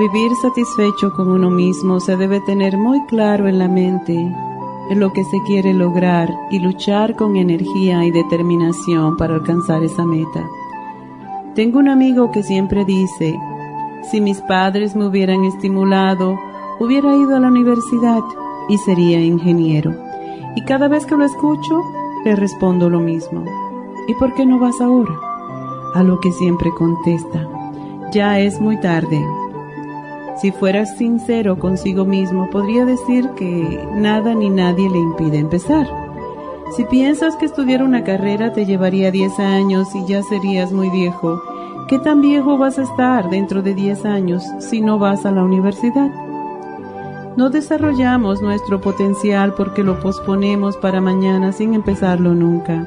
Vivir satisfecho con uno mismo se debe tener muy claro en la mente lo que se quiere lograr y luchar con energía y determinación para alcanzar esa meta. Tengo un amigo que siempre dice, si mis padres me hubieran estimulado, hubiera ido a la universidad y sería ingeniero. Y cada vez que lo escucho, le respondo lo mismo. ¿Y por qué no vas ahora? A lo que siempre contesta, ya es muy tarde, si fueras sincero consigo mismo, podría decir que nada ni nadie le impide empezar. Si piensas que estudiar una carrera te llevaría 10 años y ya serías muy viejo, ¿qué tan viejo vas a estar dentro de 10 años si no vas a la universidad? No desarrollamos nuestro potencial porque lo posponemos para mañana sin empezarlo nunca.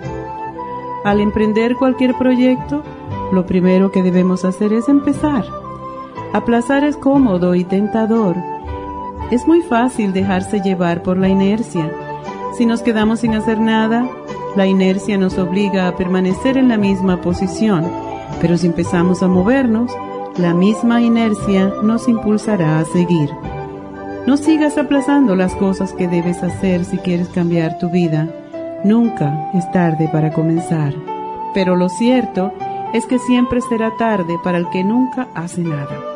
Al emprender cualquier proyecto, lo primero que debemos hacer es empezar Aplazar es cómodo y tentador. Es muy fácil dejarse llevar por la inercia. Si nos quedamos sin hacer nada, la inercia nos obliga a permanecer en la misma posición, pero si empezamos a movernos, la misma inercia nos impulsará a seguir. No sigas aplazando las cosas que debes hacer si quieres cambiar tu vida. Nunca es tarde para comenzar. Pero lo cierto es que siempre será tarde para el que nunca hace nada.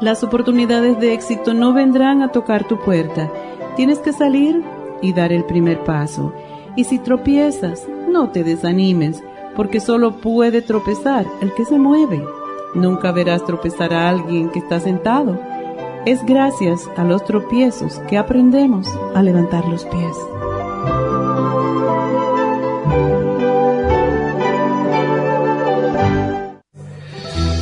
Las oportunidades de éxito no vendrán a tocar tu puerta. Tienes que salir y dar el primer paso. Y si tropiezas, no te desanimes, porque solo puede tropezar el que se mueve. Nunca verás tropezar a alguien que está sentado. Es gracias a los tropiezos que aprendemos a levantar los pies.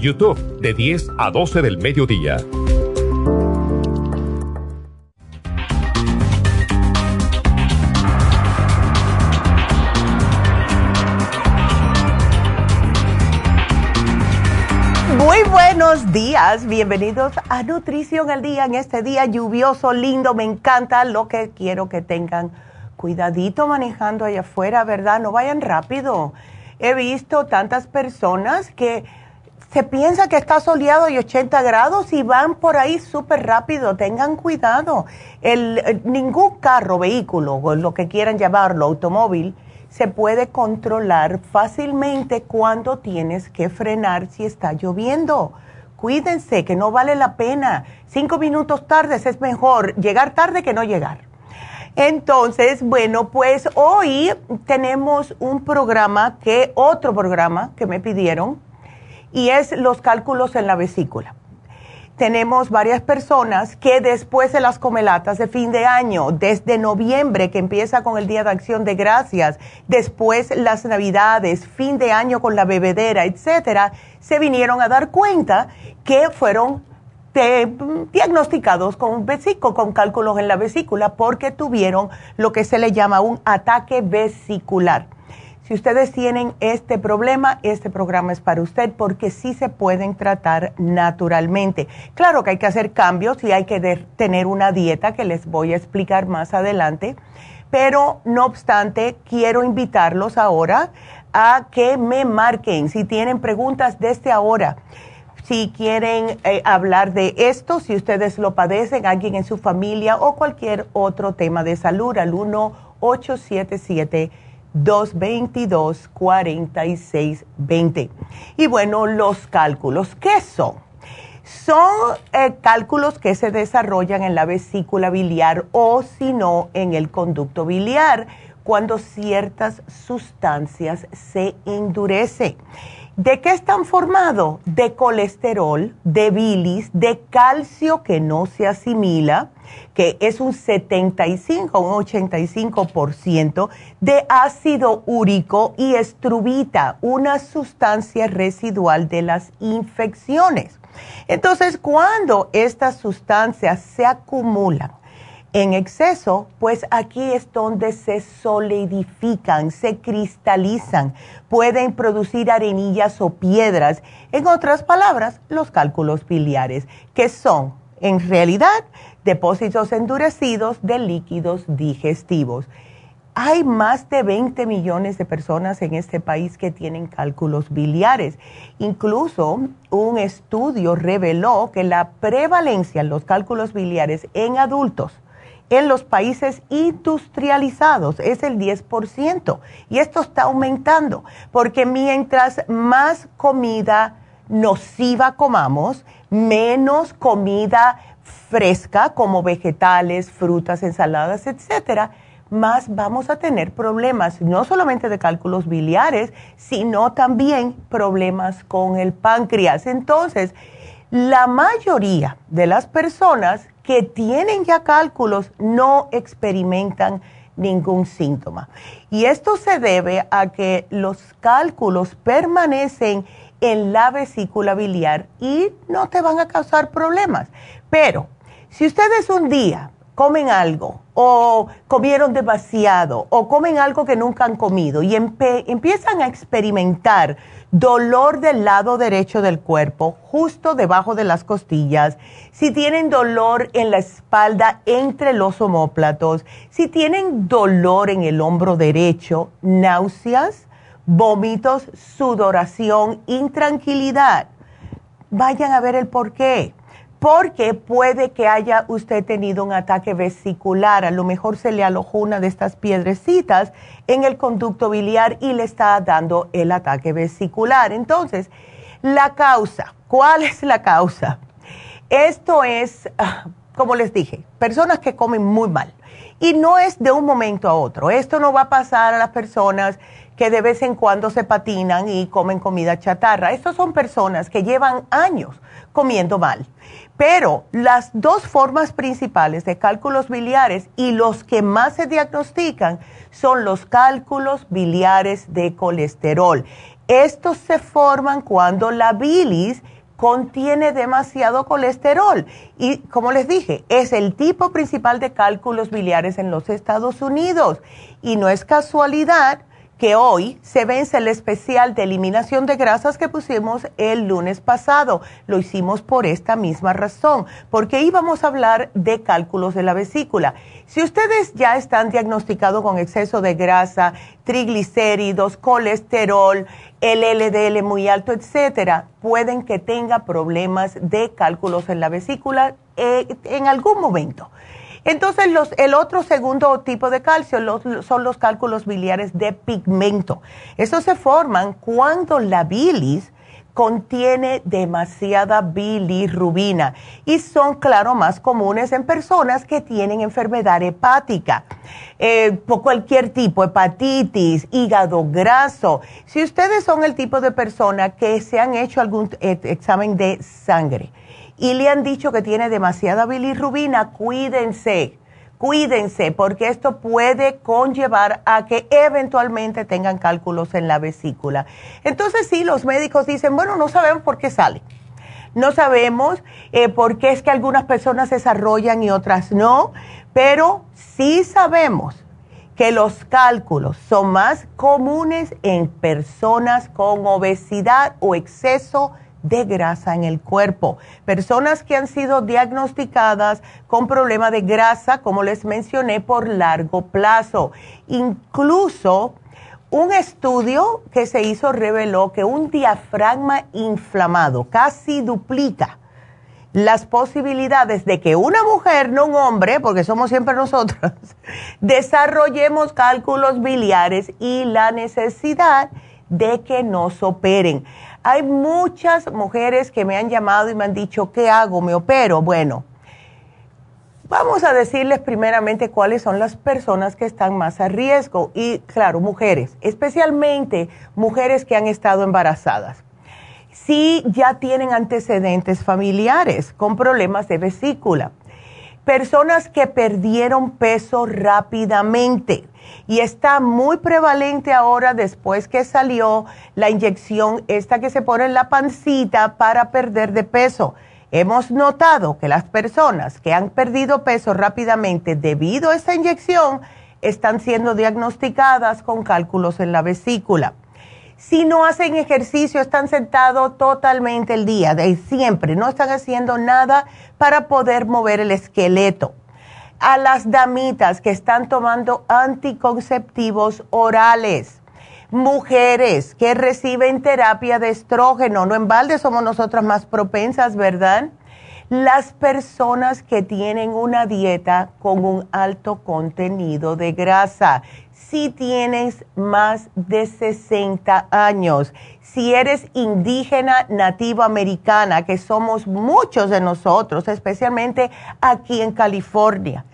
YouTube de 10 a 12 del mediodía. Muy buenos días, bienvenidos a Nutrición al Día en este día lluvioso, lindo, me encanta lo que quiero que tengan. Cuidadito manejando allá afuera, ¿verdad? No vayan rápido. He visto tantas personas que se piensa que está soleado y 80 grados y van por ahí súper rápido. Tengan cuidado. El, ningún carro, vehículo, o lo que quieran llamarlo, automóvil, se puede controlar fácilmente cuando tienes que frenar si está lloviendo. Cuídense, que no vale la pena. Cinco minutos tardes es mejor llegar tarde que no llegar. Entonces, bueno, pues hoy tenemos un programa que, otro programa que me pidieron, y es los cálculos en la vesícula. Tenemos varias personas que después de las comelatas de fin de año, desde noviembre que empieza con el Día de Acción de Gracias, después las Navidades, fin de año con la bebedera, etcétera, se vinieron a dar cuenta que fueron diagnosticados con vesículo, con cálculos en la vesícula porque tuvieron lo que se le llama un ataque vesicular. Si ustedes tienen este problema, este programa es para usted porque sí se pueden tratar naturalmente. Claro que hay que hacer cambios y hay que tener una dieta que les voy a explicar más adelante, pero no obstante, quiero invitarlos ahora a que me marquen si tienen preguntas desde ahora. Si quieren eh, hablar de esto, si ustedes lo padecen, alguien en su familia o cualquier otro tema de salud, al 1 877 222-4620. Y bueno, los cálculos, ¿qué son? Son eh, cálculos que se desarrollan en la vesícula biliar o si no en el conducto biliar cuando ciertas sustancias se endurecen. ¿De qué están formados? De colesterol, de bilis, de calcio que no se asimila, que es un 75, un 85% de ácido úrico y estrubita, una sustancia residual de las infecciones. Entonces, cuando estas sustancias se acumulan en exceso, pues aquí es donde se solidifican, se cristalizan, pueden producir arenillas o piedras. En otras palabras, los cálculos biliares, que son en realidad depósitos endurecidos de líquidos digestivos. Hay más de 20 millones de personas en este país que tienen cálculos biliares. Incluso un estudio reveló que la prevalencia en los cálculos biliares en adultos en los países industrializados es el 10%. Y esto está aumentando, porque mientras más comida nociva comamos, menos comida fresca como vegetales, frutas, ensaladas, etcétera, más vamos a tener problemas, no solamente de cálculos biliares, sino también problemas con el páncreas. Entonces, la mayoría de las personas que tienen ya cálculos no experimentan ningún síntoma. Y esto se debe a que los cálculos permanecen en la vesícula biliar y no te van a causar problemas. Pero si ustedes un día comen algo o comieron demasiado o comen algo que nunca han comido y empiezan a experimentar dolor del lado derecho del cuerpo, justo debajo de las costillas, si tienen dolor en la espalda entre los omóplatos, si tienen dolor en el hombro derecho, náuseas, vómitos, sudoración, intranquilidad, vayan a ver el por qué porque puede que haya usted tenido un ataque vesicular, a lo mejor se le alojó una de estas piedrecitas en el conducto biliar y le está dando el ataque vesicular. Entonces, la causa, ¿cuál es la causa? Esto es, ah, como les dije, personas que comen muy mal. Y no es de un momento a otro. Esto no va a pasar a las personas que de vez en cuando se patinan y comen comida chatarra. Estas son personas que llevan años comiendo mal. Pero las dos formas principales de cálculos biliares y los que más se diagnostican son los cálculos biliares de colesterol. Estos se forman cuando la bilis contiene demasiado colesterol. Y como les dije, es el tipo principal de cálculos biliares en los Estados Unidos. Y no es casualidad que hoy se vence el especial de eliminación de grasas que pusimos el lunes pasado. Lo hicimos por esta misma razón, porque íbamos a hablar de cálculos de la vesícula. Si ustedes ya están diagnosticados con exceso de grasa, triglicéridos, colesterol, el LDL muy alto, etcétera, pueden que tenga problemas de cálculos en la vesícula eh, en algún momento. Entonces, el otro segundo tipo de calcio son los cálculos biliares de pigmento. Estos se forman cuando la bilis contiene demasiada bilirrubina y son, claro, más comunes en personas que tienen enfermedad hepática, eh, por cualquier tipo, hepatitis, hígado graso. Si ustedes son el tipo de persona que se han hecho algún eh, examen de sangre, y le han dicho que tiene demasiada bilirrubina, cuídense, cuídense, porque esto puede conllevar a que eventualmente tengan cálculos en la vesícula. Entonces sí, los médicos dicen, bueno, no sabemos por qué sale. No sabemos eh, por qué es que algunas personas desarrollan y otras no, pero sí sabemos que los cálculos son más comunes en personas con obesidad o exceso de grasa en el cuerpo. Personas que han sido diagnosticadas con problema de grasa, como les mencioné, por largo plazo. Incluso un estudio que se hizo reveló que un diafragma inflamado casi duplica las posibilidades de que una mujer, no un hombre, porque somos siempre nosotros, desarrollemos cálculos biliares y la necesidad de que nos operen. Hay muchas mujeres que me han llamado y me han dicho, ¿qué hago? ¿Me opero? Bueno, vamos a decirles primeramente cuáles son las personas que están más a riesgo. Y claro, mujeres, especialmente mujeres que han estado embarazadas. Si ya tienen antecedentes familiares con problemas de vesícula. Personas que perdieron peso rápidamente y está muy prevalente ahora después que salió la inyección esta que se pone en la pancita para perder de peso. Hemos notado que las personas que han perdido peso rápidamente debido a esta inyección están siendo diagnosticadas con cálculos en la vesícula. Si no hacen ejercicio, están sentados totalmente el día, de siempre, no están haciendo nada para poder mover el esqueleto a las damitas que están tomando anticonceptivos orales, mujeres que reciben terapia de estrógeno, no en balde somos nosotras más propensas, ¿verdad? Las personas que tienen una dieta con un alto contenido de grasa, si tienes más de 60 años, si eres indígena nativa americana, que somos muchos de nosotros, especialmente aquí en California,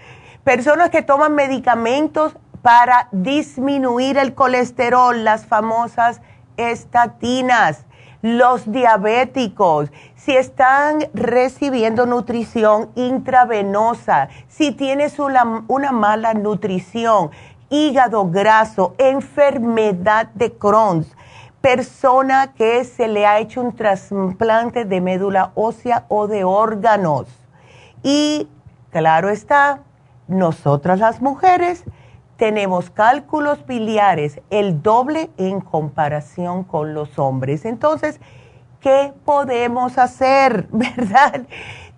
personas que toman medicamentos para disminuir el colesterol, las famosas estatinas, los diabéticos, si están recibiendo nutrición intravenosa, si tienes una, una mala nutrición, hígado graso, enfermedad de Crohn, persona que se le ha hecho un trasplante de médula ósea o de órganos. Y claro está, nosotras las mujeres tenemos cálculos biliares el doble en comparación con los hombres. Entonces, ¿qué podemos hacer? ¿Verdad?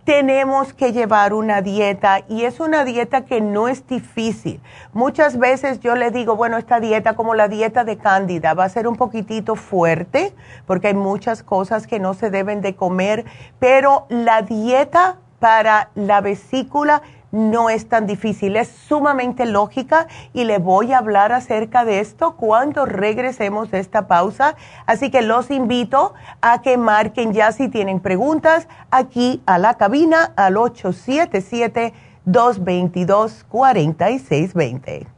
Tenemos que llevar una dieta y es una dieta que no es difícil. Muchas veces yo le digo, bueno, esta dieta como la dieta de Cándida va a ser un poquitito fuerte porque hay muchas cosas que no se deben de comer, pero la dieta para la vesícula no es tan difícil, es sumamente lógica y le voy a hablar acerca de esto cuando regresemos de esta pausa. Así que los invito a que marquen ya si tienen preguntas aquí a la cabina al 877-222-4620.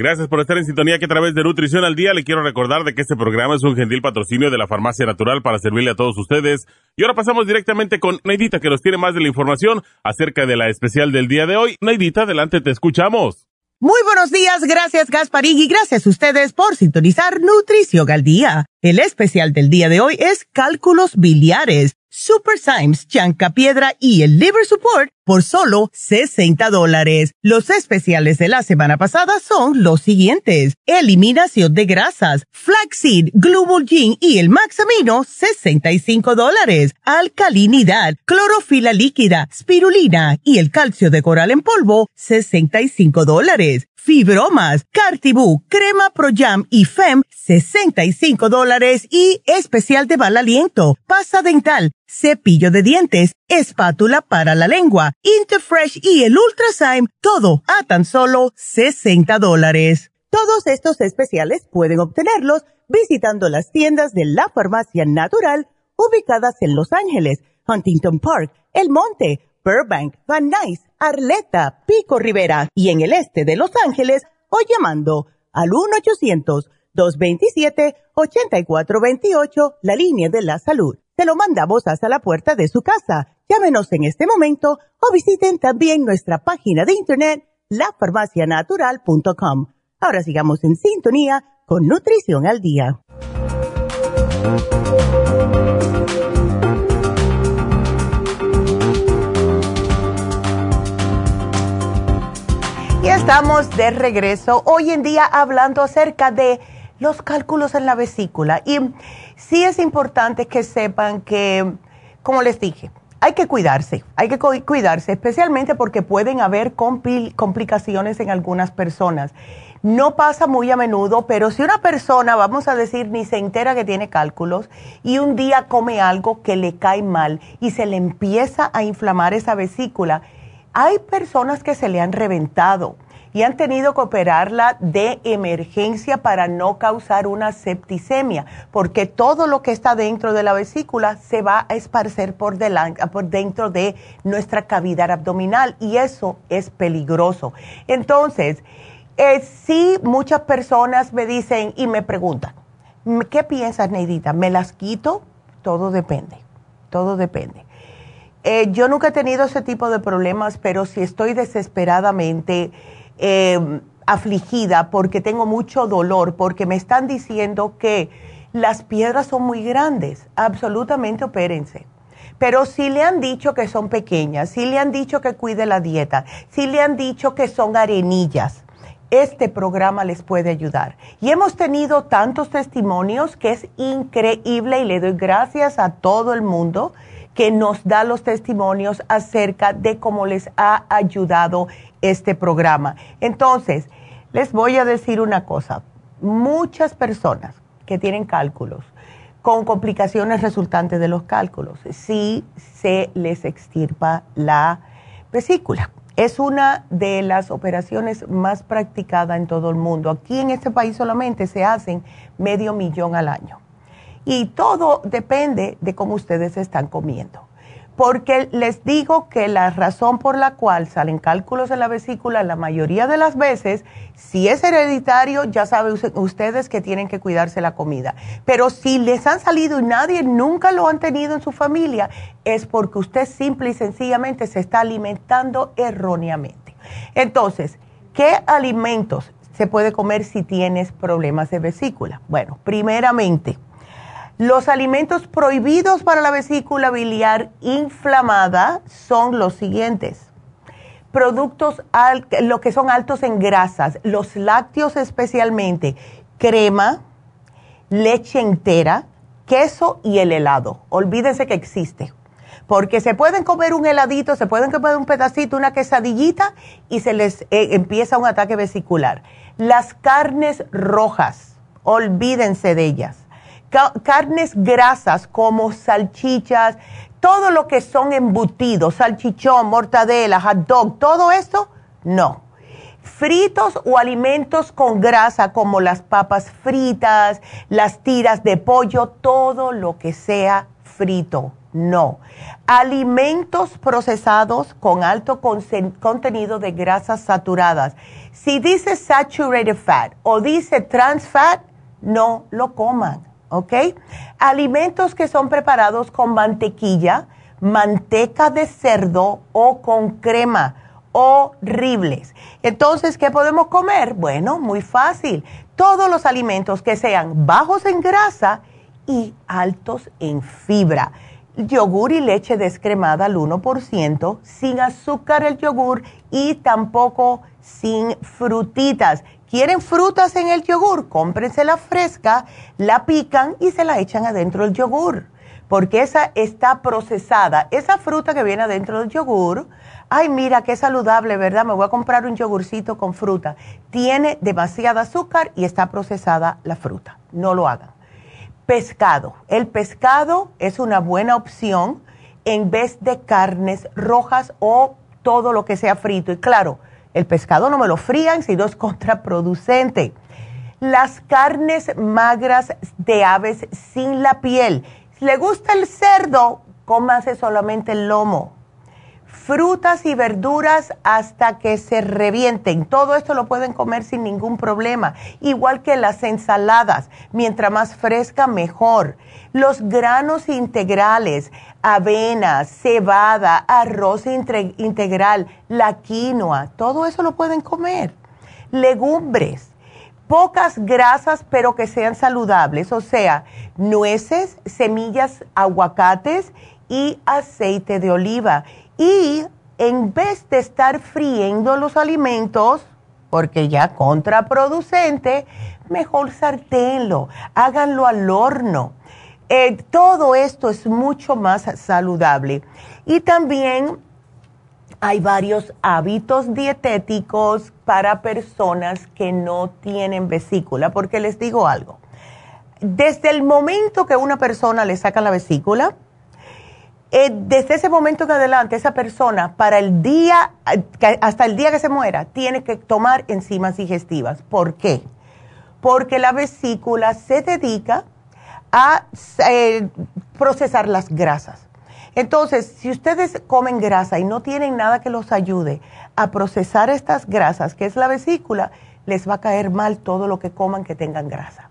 Gracias por estar en sintonía que a través de Nutrición al Día le quiero recordar de que este programa es un gentil patrocinio de la Farmacia Natural para servirle a todos ustedes. Y ahora pasamos directamente con Neidita que nos tiene más de la información acerca de la especial del día de hoy. Neidita, adelante, te escuchamos. Muy buenos días, gracias Gasparín y gracias a ustedes por sintonizar Nutrición al Día. El especial del día de hoy es cálculos biliares Super Symes, Piedra y el Liver Support por solo 60 dólares. Los especiales de la semana pasada son los siguientes. Eliminación de grasas, Flaxseed, Glubulgin y el Maxamino, 65 dólares. Alcalinidad, clorofila líquida, spirulina y el calcio de coral en polvo, 65 dólares fibromas, Cartibú, crema Pro Jam y Fem, 65 dólares y especial de mal aliento, pasta dental, cepillo de dientes, espátula para la lengua, Interfresh y el Ultrasign, todo a tan solo 60 dólares. Todos estos especiales pueden obtenerlos visitando las tiendas de la farmacia natural ubicadas en Los Ángeles, Huntington Park, El Monte, Burbank, Van Nuys, Arleta, Pico Rivera y en el este de Los Ángeles o llamando al 1-800-227-8428, la línea de la salud. Se lo mandamos hasta la puerta de su casa. Llámenos en este momento o visiten también nuestra página de internet lafarmacianatural.com. Ahora sigamos en sintonía con Nutrición al Día. Y estamos de regreso hoy en día hablando acerca de los cálculos en la vesícula. Y sí es importante que sepan que, como les dije, hay que cuidarse, hay que cuidarse, especialmente porque pueden haber complicaciones en algunas personas. No pasa muy a menudo, pero si una persona, vamos a decir, ni se entera que tiene cálculos y un día come algo que le cae mal y se le empieza a inflamar esa vesícula, hay personas que se le han reventado y han tenido que operarla de emergencia para no causar una septicemia, porque todo lo que está dentro de la vesícula se va a esparcer por, por dentro de nuestra cavidad abdominal y eso es peligroso. Entonces, eh, sí, muchas personas me dicen y me preguntan, ¿qué piensas, Neidita? ¿Me las quito? Todo depende, todo depende. Eh, yo nunca he tenido ese tipo de problemas, pero si estoy desesperadamente em, afligida porque tengo mucho dolor, porque me están diciendo que las piedras son muy grandes, absolutamente opérense. Pero si le han dicho que son pequeñas, si le han dicho que cuide la dieta, si le han dicho que son arenillas, este programa les puede ayudar. Y hemos tenido tantos testimonios que es increíble y le doy gracias a todo el mundo que nos da los testimonios acerca de cómo les ha ayudado este programa. Entonces, les voy a decir una cosa. Muchas personas que tienen cálculos con complicaciones resultantes de los cálculos, sí se les extirpa la vesícula. Es una de las operaciones más practicadas en todo el mundo. Aquí en este país solamente se hacen medio millón al año. Y todo depende de cómo ustedes están comiendo. porque les digo que la razón por la cual salen cálculos en la vesícula la mayoría de las veces, si es hereditario, ya saben ustedes que tienen que cuidarse la comida. Pero si les han salido y nadie nunca lo han tenido en su familia, es porque usted simple y sencillamente se está alimentando erróneamente. Entonces, ¿qué alimentos se puede comer si tienes problemas de vesícula? Bueno, primeramente, los alimentos prohibidos para la vesícula biliar inflamada son los siguientes. Productos, lo que son altos en grasas, los lácteos especialmente, crema, leche entera, queso y el helado. Olvídense que existe. Porque se pueden comer un heladito, se pueden comer un pedacito, una quesadillita y se les eh, empieza un ataque vesicular. Las carnes rojas, olvídense de ellas carnes grasas como salchichas, todo lo que son embutidos, salchichón, mortadela, hot dog, todo esto, no. Fritos o alimentos con grasa como las papas fritas, las tiras de pollo, todo lo que sea frito, no. Alimentos procesados con alto contenido de grasas saturadas. Si dice saturated fat o dice trans fat, no lo coman ¿ok? Alimentos que son preparados con mantequilla, manteca de cerdo o con crema, horribles. Entonces, ¿qué podemos comer? Bueno, muy fácil. Todos los alimentos que sean bajos en grasa y altos en fibra. Yogur y leche descremada al 1%, sin azúcar el yogur y tampoco sin frutitas ¿Quieren frutas en el yogur? Cómprense la fresca, la pican y se la echan adentro del yogur, porque esa está procesada. Esa fruta que viene adentro del yogur, ay mira qué saludable, ¿verdad? Me voy a comprar un yogurcito con fruta. Tiene demasiada azúcar y está procesada la fruta. No lo hagan. Pescado. El pescado es una buena opción en vez de carnes rojas o todo lo que sea frito. Y claro, el pescado no me lo frían, sino es contraproducente. Las carnes magras de aves sin la piel. Si le gusta el cerdo, cómase solamente el lomo. Frutas y verduras hasta que se revienten. Todo esto lo pueden comer sin ningún problema. Igual que las ensaladas. Mientras más fresca, mejor. Los granos integrales avena, cebada, arroz integral, la quinoa, todo eso lo pueden comer. Legumbres, pocas grasas pero que sean saludables, o sea, nueces, semillas, aguacates y aceite de oliva. Y en vez de estar friendo los alimentos, porque ya contraproducente, mejor sarténlo, háganlo al horno eh, todo esto es mucho más saludable. Y también hay varios hábitos dietéticos para personas que no tienen vesícula, porque les digo algo. Desde el momento que una persona le saca la vesícula, eh, desde ese momento en adelante, esa persona, para el día, hasta el día que se muera, tiene que tomar enzimas digestivas. ¿Por qué? Porque la vesícula se dedica a eh, procesar las grasas. Entonces, si ustedes comen grasa y no tienen nada que los ayude a procesar estas grasas, que es la vesícula, les va a caer mal todo lo que coman que tengan grasa.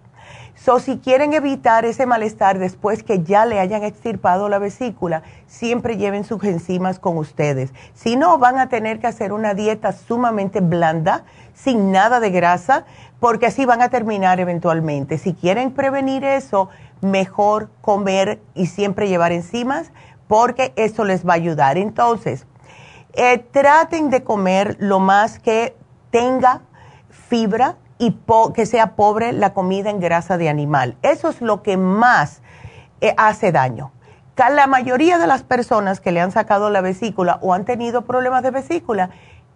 So, si quieren evitar ese malestar después que ya le hayan extirpado la vesícula, siempre lleven sus enzimas con ustedes. Si no, van a tener que hacer una dieta sumamente blanda, sin nada de grasa, porque así van a terminar eventualmente. Si quieren prevenir eso, mejor comer y siempre llevar enzimas porque eso les va a ayudar. Entonces, eh, traten de comer lo más que tenga fibra y que sea pobre la comida en grasa de animal. Eso es lo que más eh, hace daño. La mayoría de las personas que le han sacado la vesícula o han tenido problemas de vesícula,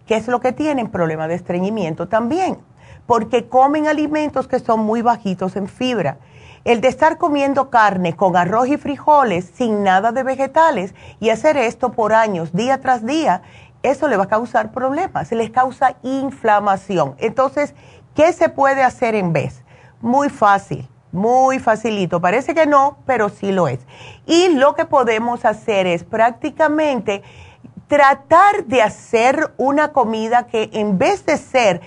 ¿qué es lo que tienen? Problemas de estreñimiento también, porque comen alimentos que son muy bajitos en fibra el de estar comiendo carne con arroz y frijoles sin nada de vegetales y hacer esto por años, día tras día, eso le va a causar problemas, les causa inflamación. Entonces, ¿qué se puede hacer en vez? Muy fácil. Muy facilito. Parece que no, pero sí lo es. Y lo que podemos hacer es prácticamente tratar de hacer una comida que en vez de ser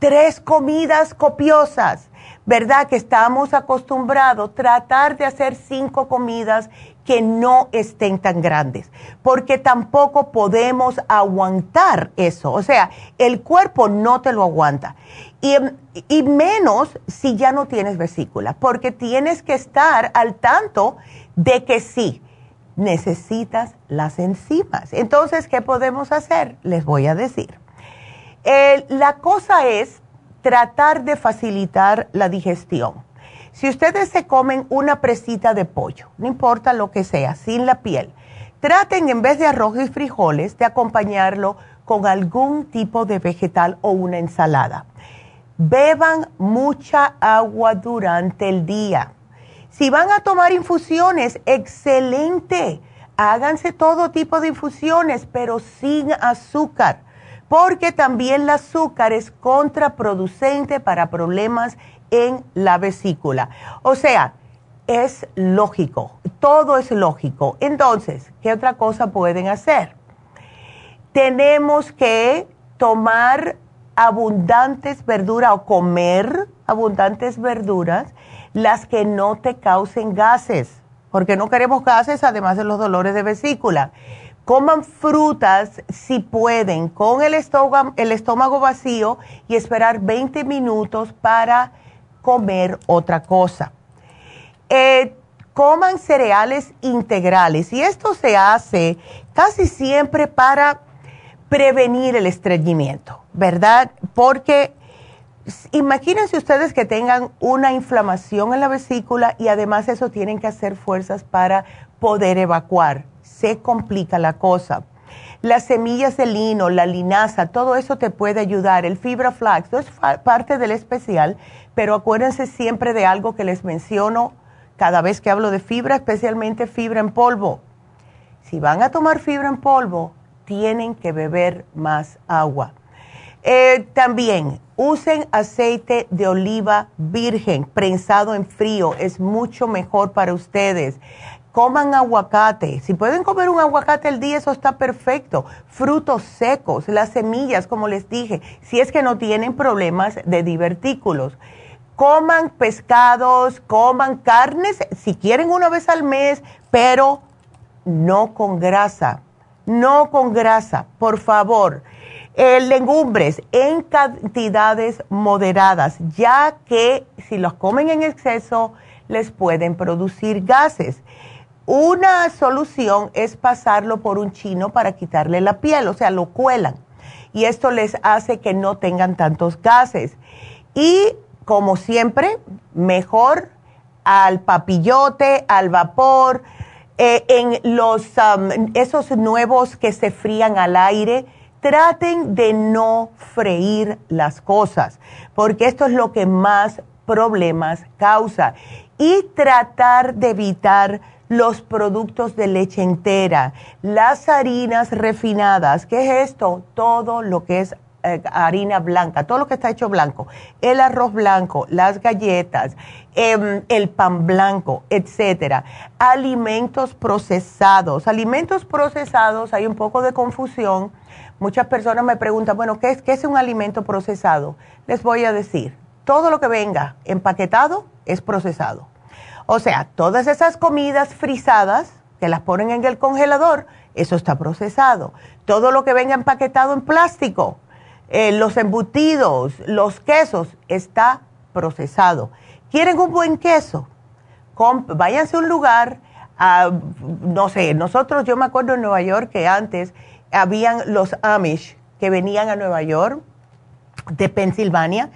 tres comidas copiosas, ¿verdad? Que estamos acostumbrados, tratar de hacer cinco comidas que no estén tan grandes, porque tampoco podemos aguantar eso. O sea, el cuerpo no te lo aguanta. Y, y, menos si ya no tienes vesícula, porque tienes que estar al tanto de que sí, necesitas las enzimas. Entonces, ¿qué podemos hacer? Les voy a decir. la cosa es tratar de facilitar la digestión. Si ustedes se comen una presita de pollo, no importa lo que sea, sin la piel, traten en vez de arroz y frijoles de acompañarlo con algún tipo de vegetal o una ensalada. Beban mucha agua durante el día. Si van a tomar infusiones, excelente. Háganse todo tipo de infusiones, pero sin azúcar, porque también el azúcar es contraproducente para problemas en la vesícula. O sea, es lógico, todo es lógico. Entonces, ¿qué otra cosa pueden hacer? Tenemos que tomar abundantes verduras o comer abundantes verduras, las que no te causen gases, porque no queremos gases además de los dolores de vesícula. Coman frutas si pueden con el estómago, el estómago vacío y esperar 20 minutos para comer otra cosa. Eh, coman cereales integrales y esto se hace casi siempre para prevenir el estreñimiento, ¿verdad? Porque imagínense ustedes que tengan una inflamación en la vesícula y además eso tienen que hacer fuerzas para poder evacuar. Se complica la cosa. Las semillas de lino, la linaza, todo eso te puede ayudar. El fibra flax, no es parte del especial, pero acuérdense siempre de algo que les menciono cada vez que hablo de fibra, especialmente fibra en polvo. Si van a tomar fibra en polvo, tienen que beber más agua. Eh, también usen aceite de oliva virgen prensado en frío, es mucho mejor para ustedes. Coman aguacate, si pueden comer un aguacate al día, eso está perfecto. Frutos secos, las semillas, como les dije, si es que no tienen problemas de divertículos coman pescados, coman carnes, si quieren una vez al mes, pero no con grasa, no con grasa, por favor. Eh, legumbres en cantidades moderadas, ya que si los comen en exceso les pueden producir gases. Una solución es pasarlo por un chino para quitarle la piel, o sea, lo cuelan. Y esto les hace que no tengan tantos gases. Y como siempre, mejor al papillote, al vapor, eh, en los, um, esos nuevos que se frían al aire, traten de no freír las cosas, porque esto es lo que más problemas causa. Y tratar de evitar los productos de leche entera, las harinas refinadas, ¿qué es esto? Todo lo que es eh, harina blanca, todo lo que está hecho blanco, el arroz blanco, las galletas, em, el pan blanco, etcétera. Alimentos procesados. Alimentos procesados, hay un poco de confusión. Muchas personas me preguntan, bueno, ¿qué es, qué es un alimento procesado? Les voy a decir, todo lo que venga empaquetado es procesado. O sea, todas esas comidas frisadas que las ponen en el congelador, eso está procesado. Todo lo que venga empaquetado en plástico, eh, los embutidos, los quesos, está procesado. ¿Quieren un buen queso? váyanse a un lugar, no sé, nosotros, yo me acuerdo en Nueva York que antes habían los Amish que venían a Nueva York de Pensilvania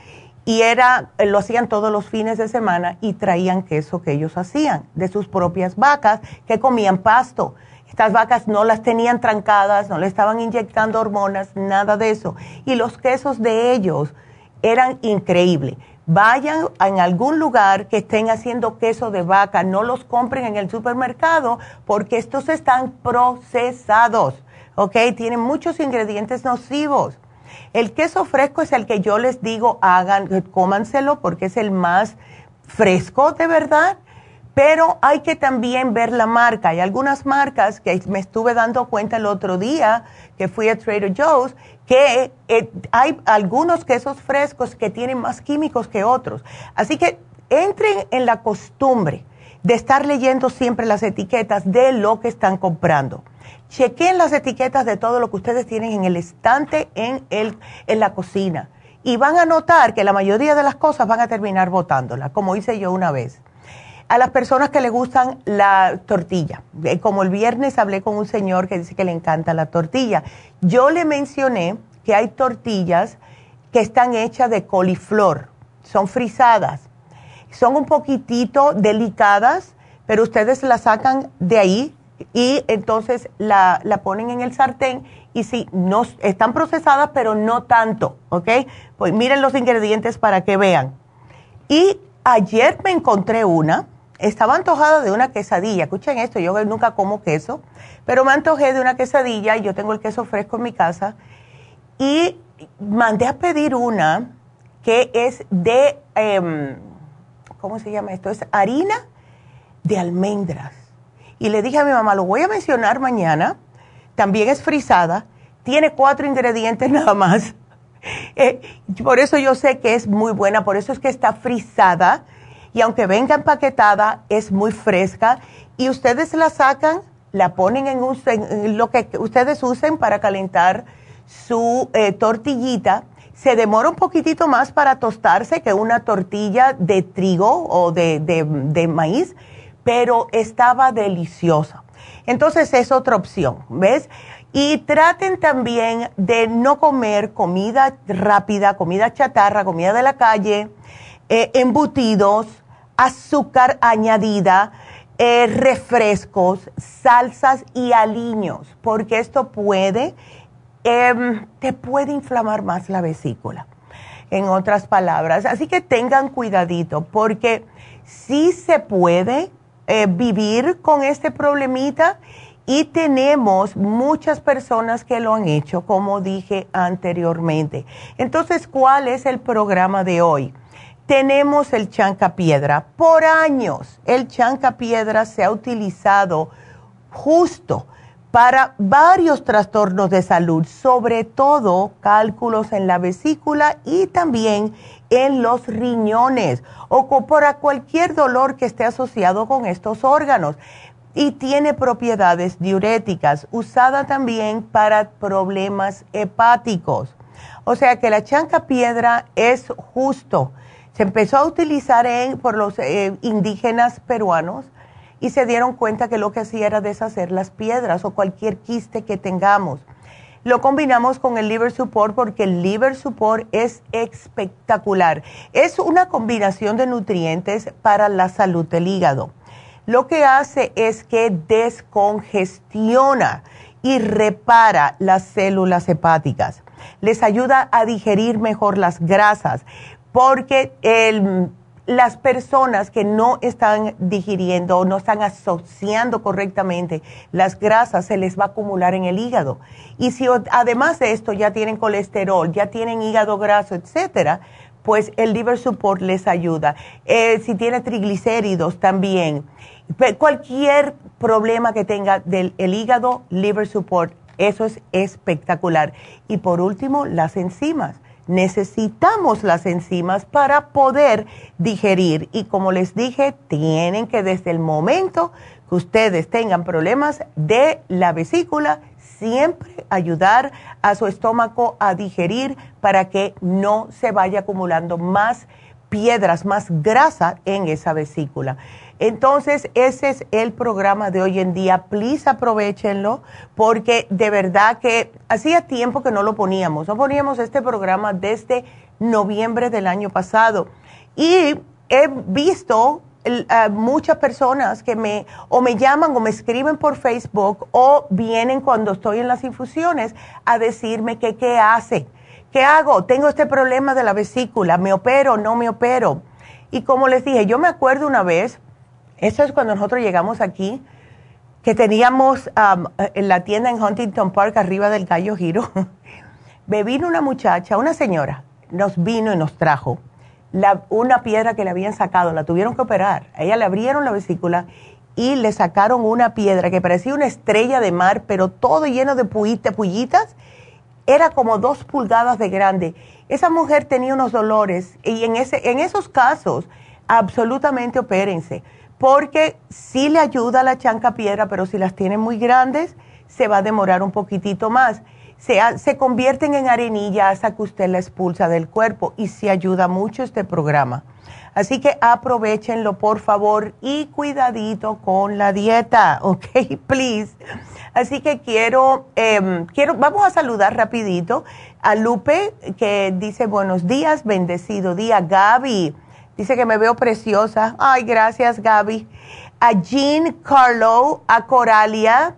y era, lo hacían todos los fines de semana y traían queso que ellos hacían de sus propias vacas que comían pasto. Estas vacas no las tenían trancadas, no le estaban inyectando hormonas, nada de eso. Y los quesos de ellos eran increíbles. Vayan en algún lugar que estén haciendo queso de vaca, no los compren en el supermercado porque estos están procesados, ¿ok? Tienen muchos ingredientes nocivos. El queso fresco es el que yo les digo hagan, cómanselo porque es el más fresco de verdad, pero hay que también ver la marca. Hay algunas marcas que me estuve dando cuenta el otro día que fui a Trader Joe's que eh, hay algunos quesos frescos que tienen más químicos que otros. Así que entren en la costumbre de estar leyendo siempre las etiquetas de lo que están comprando. Chequen las etiquetas de todo lo que ustedes tienen en el estante en, el, en la cocina y van a notar que la mayoría de las cosas van a terminar botándola, como hice yo una vez. A las personas que le gustan la tortilla, eh, como el viernes hablé con un señor que dice que le encanta la tortilla, yo le mencioné que hay tortillas que están hechas de coliflor, son frisadas, son un poquitito delicadas, pero ustedes la sacan de ahí y entonces la, la ponen en el sartén y sí, no, están procesadas, pero no tanto, ¿ok? Pues miren los ingredientes para que vean. Y ayer me encontré una, estaba antojada de una quesadilla, escuchen esto, yo nunca como queso, pero me antojé de una quesadilla y yo tengo el queso fresco en mi casa y mandé a pedir una que es de, em, ¿cómo se llama esto? Es harina de almendras. Y le dije a mi mamá, lo voy a mencionar mañana, también es frisada, tiene cuatro ingredientes nada más. Eh, por eso yo sé que es muy buena, por eso es que está frisada y aunque venga empaquetada, es muy fresca y ustedes la sacan, la ponen en, un, lo que ustedes usen para calentar su eh, tortillita. Se demora un poquitito más para tostarse que una tortilla de trigo o de, de, maíz, pero estaba deliciosa. Entonces es otra opción, ¿ves? Y traten también de no comer comida rápida, comida chatarra, comida de la calle, eh, embutidos, azúcar añadida, eh, refrescos, salsas y aliños, porque esto puede Em, te puede inflamar más la vesícula, en otras palabras. Así que tengan cuidadito, porque sí se puede eh, vivir con este problemita y tenemos muchas personas que lo han hecho, como dije anteriormente. Entonces, ¿cuál es el programa de hoy? Tenemos el chanca piedra. Por años, el chanca piedra se ha utilizado justo para varios trastornos de salud, sobre todo cálculos en la vesícula y también en los riñones o para cualquier dolor que esté asociado con estos órganos. Y tiene propiedades diuréticas, usada también para problemas hepáticos. O sea que la chanca piedra es justo. Se empezó a utilizar en, por los eh, indígenas peruanos y se dieron cuenta que lo que hacía era deshacer las piedras o cualquier quiste que tengamos. Lo combinamos con el liver support porque el liver support es espectacular. Es una combinación de nutrientes para la salud del hígado. Lo que hace es que descongestiona y repara las células hepáticas. Les ayuda a digerir mejor las grasas porque las personas que no están digiriendo o no están asociando correctamente las grasas se les va a acumular en el hígado. Y si además de esto ya tienen colesterol, ya tienen hígado graso, etcétera, pues el liver support les ayuda. Eh, si tiene triglicéridos también. Cualquier problema que tenga del hígado, liver support, eso es espectacular. Y por último, las enzimas necesitamos las enzimas para poder digerir. Y como les dije, tienen que desde el momento que ustedes tengan problemas de la vesícula, siempre ayudar a su estómago a digerir para que no se vaya acumulando más piedras, más grasa en esa vesícula. Entonces, ese es el programa de hoy en día. Please aprovechenlo porque de verdad que hacía tiempo que no lo poníamos. No poníamos este programa desde noviembre del año pasado. Y he visto muchas personas que me o me llaman o me escriben por Facebook o vienen cuando estoy en las infusiones a decirme que qué hace. ¿Qué hago? Tengo este problema de la vesícula, me opero, no me opero. Y como les dije, yo me acuerdo una vez, eso es cuando nosotros llegamos aquí, que teníamos en la tienda en Huntington Park, arriba del Gallo Giro. Me vino una muchacha, una señora, nos vino y nos trajo una piedra que le habían sacado, la tuvieron que operar. A ella le abrieron la vesícula y le sacaron una piedra que parecía una estrella de mar, pero todo lleno de pullitas. Era como dos pulgadas de grande. Esa mujer tenía unos dolores y en, ese, en esos casos absolutamente opérense, porque sí le ayuda la chanca piedra, pero si las tienen muy grandes, se va a demorar un poquitito más. Se, se convierten en arenilla hasta que usted la expulsa del cuerpo y sí ayuda mucho este programa. Así que aprovechenlo, por favor, y cuidadito con la dieta, ¿ok? Please. Así que quiero, em, quiero, vamos a saludar rapidito a Lupe, que dice buenos días, bendecido día. Gaby, dice que me veo preciosa. Ay, gracias, Gaby. A Jean Carlo, a Coralia,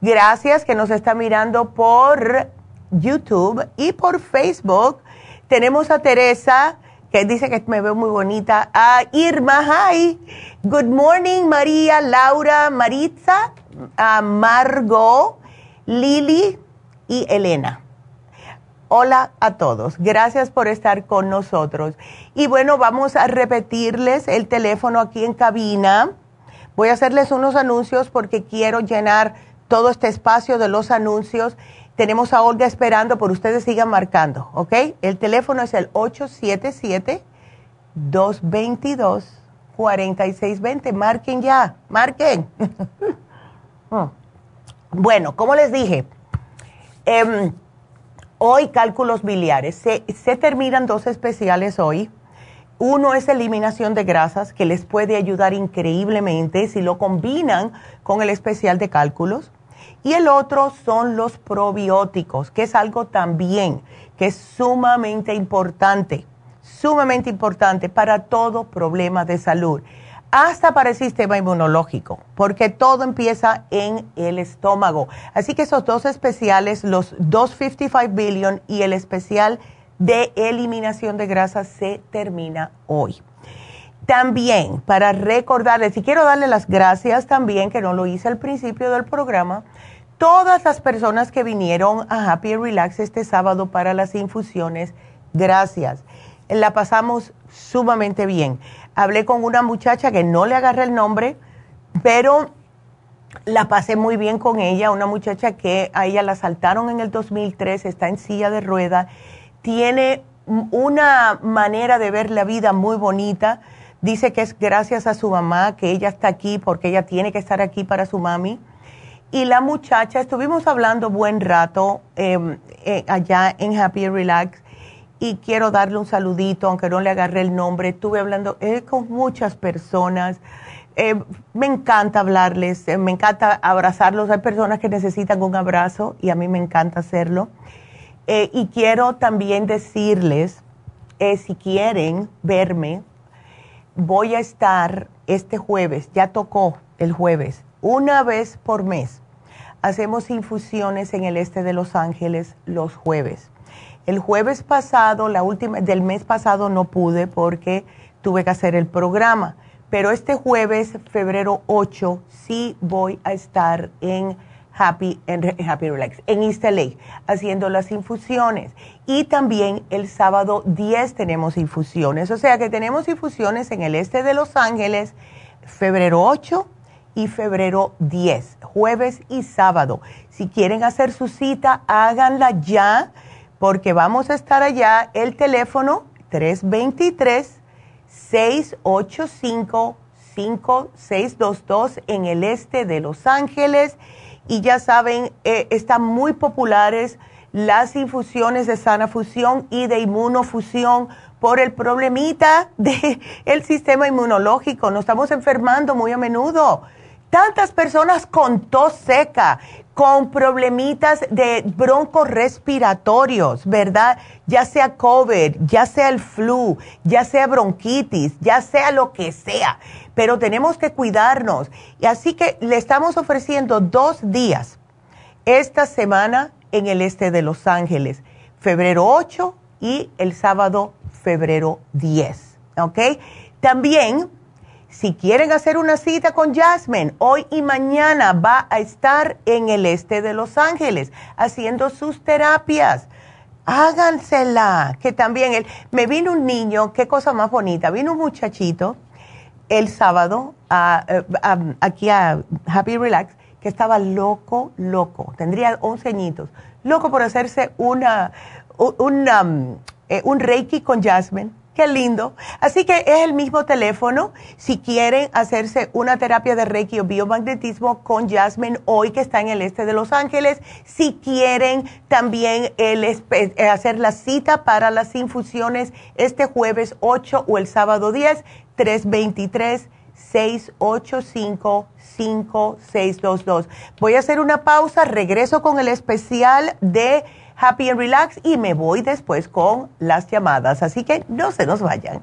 gracias que nos está mirando por YouTube y por Facebook. Tenemos a Teresa que dice que me veo muy bonita. A Irma, hi. Good morning, María, Laura, Maritza, a Margot, Lili y Elena. Hola a todos. Gracias por estar con nosotros. Y bueno, vamos a repetirles el teléfono aquí en cabina. Voy a hacerles unos anuncios porque quiero llenar todo este espacio de los anuncios tenemos a Olga esperando, por ustedes sigan marcando, ¿ok? El teléfono es el 877-222-4620. Marquen ya, marquen. Oh. bueno, como les dije, em, hoy cálculos biliares. Se, terminan dos especiales hoy. Uno es eliminación de grasas, que les puede ayudar increíblemente si lo combinan con el especial de cálculos. Y el otro son los probióticos, que es algo también que es sumamente importante, sumamente importante para todo problema de salud, hasta para el sistema inmunológico, porque todo empieza en el estómago. Así que esos dos especiales, los 255 billion y el especial de eliminación de grasa se termina hoy. También, para recordarles, y quiero darle las gracias también, que no lo hice al principio del programa, todas las personas que vinieron a Happy Relax este sábado para las infusiones, gracias. La pasamos sumamente bien. Hablé con una muchacha que no le agarré el nombre, pero la pasé muy bien con ella, una muchacha que a ella la saltaron en el 2003, está en silla de rueda, tiene una manera de ver la vida muy bonita. Dice que es gracias a su mamá que ella está aquí porque ella tiene que estar aquí para su mami y la muchacha, estuvimos hablando buen rato em, eh, allá en Happy Relax y quiero darle un saludito, aunque no le agarré el nombre. Estuve hablando eh, con muchas personas. Eh, me encanta hablarles, me encanta abrazarlos. Hay personas que necesitan un abrazo y a mí me encanta hacerlo. y quiero también decirles, si quieren verme, voy a estar este jueves, ya tocó el jueves, una vez por mes. Hacemos infusiones en el este de Los Ángeles los jueves. El jueves pasado, la última del mes pasado no pude porque tuve que hacer el programa, pero este jueves, febrero 8, sí voy a estar en Happy, en Happy Relax, en East LA, haciendo las infusiones. Y también el sábado 10 tenemos infusiones. O sea que tenemos infusiones en el este de Los Ángeles, febrero 8 y febrero 10, jueves y sábado. Si quieren hacer su cita, háganla ya, porque vamos a estar allá. El teléfono 323-685-5622 en el este de Los Ángeles. Y ya saben, eh, están muy populares las infusiones de sana fusión y de inmunofusión por el problemita del el sistema inmunológico. Nos estamos enfermando muy a menudo Tantas personas con tos seca, con problemitas de broncos respiratorios, ¿verdad? Ya sea COVID, ya sea el flu, ya sea bronquitis, ya sea lo que sea. Pero tenemos que cuidarnos. Y así que le estamos ofreciendo dos días esta semana en el este de Los Ángeles, febrero 8 y el sábado febrero 10. ¿Ok? También si quieren hacer una cita con Jasmine, hoy y mañana va a estar en el este de Los Ángeles haciendo sus terapias. hágansela, que también él, me vino un niño, qué cosa más bonita, vino un muchachito el sábado eh, aquí a Happy Relax que estaba loco, loco, tendría 11 añitos, loco por hacerse una, un, um, eh, un reiki con Jasmine Qué lindo. Así que es el mismo teléfono. Si quieren hacerse una terapia de Reiki o biomagnetismo con Jasmine hoy que está en el este de Los Ángeles. Si quieren también eh, hacer la cita para las infusiones este jueves 8 o el sábado 10, 323 685 5622. Voy a hacer una pausa, regreso con el especial de Happy and Relax y me voy después con las llamadas. Así que no se nos vayan.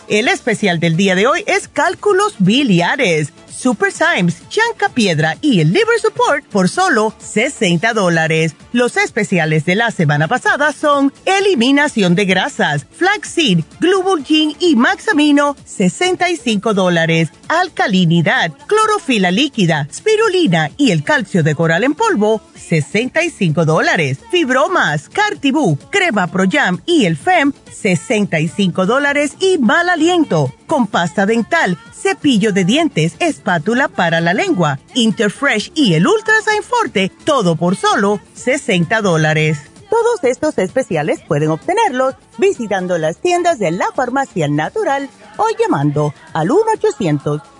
El especial del día de hoy es cálculos biliares Super Symes, Chanca Piedra y el Liver Support por solo 60 dólares. Los especiales de la semana pasada son Eliminación de Grasas, Flaxseed, Glubulgin y Maxamino, 65 dólares. Alcalinidad, Clorofila líquida, Spirulina y el calcio de coral en polvo, 65 dólares. Fibromas, Cartibú, Crema Pro Jam y el FEM, 65 dólares y mal aliento. Con pasta dental, cepillo de dientes, espátula para la lengua, Interfresh y el Ultra Forte, todo por solo 60 dólares. Todos estos especiales pueden obtenerlos visitando las tiendas de la farmacia natural o llamando al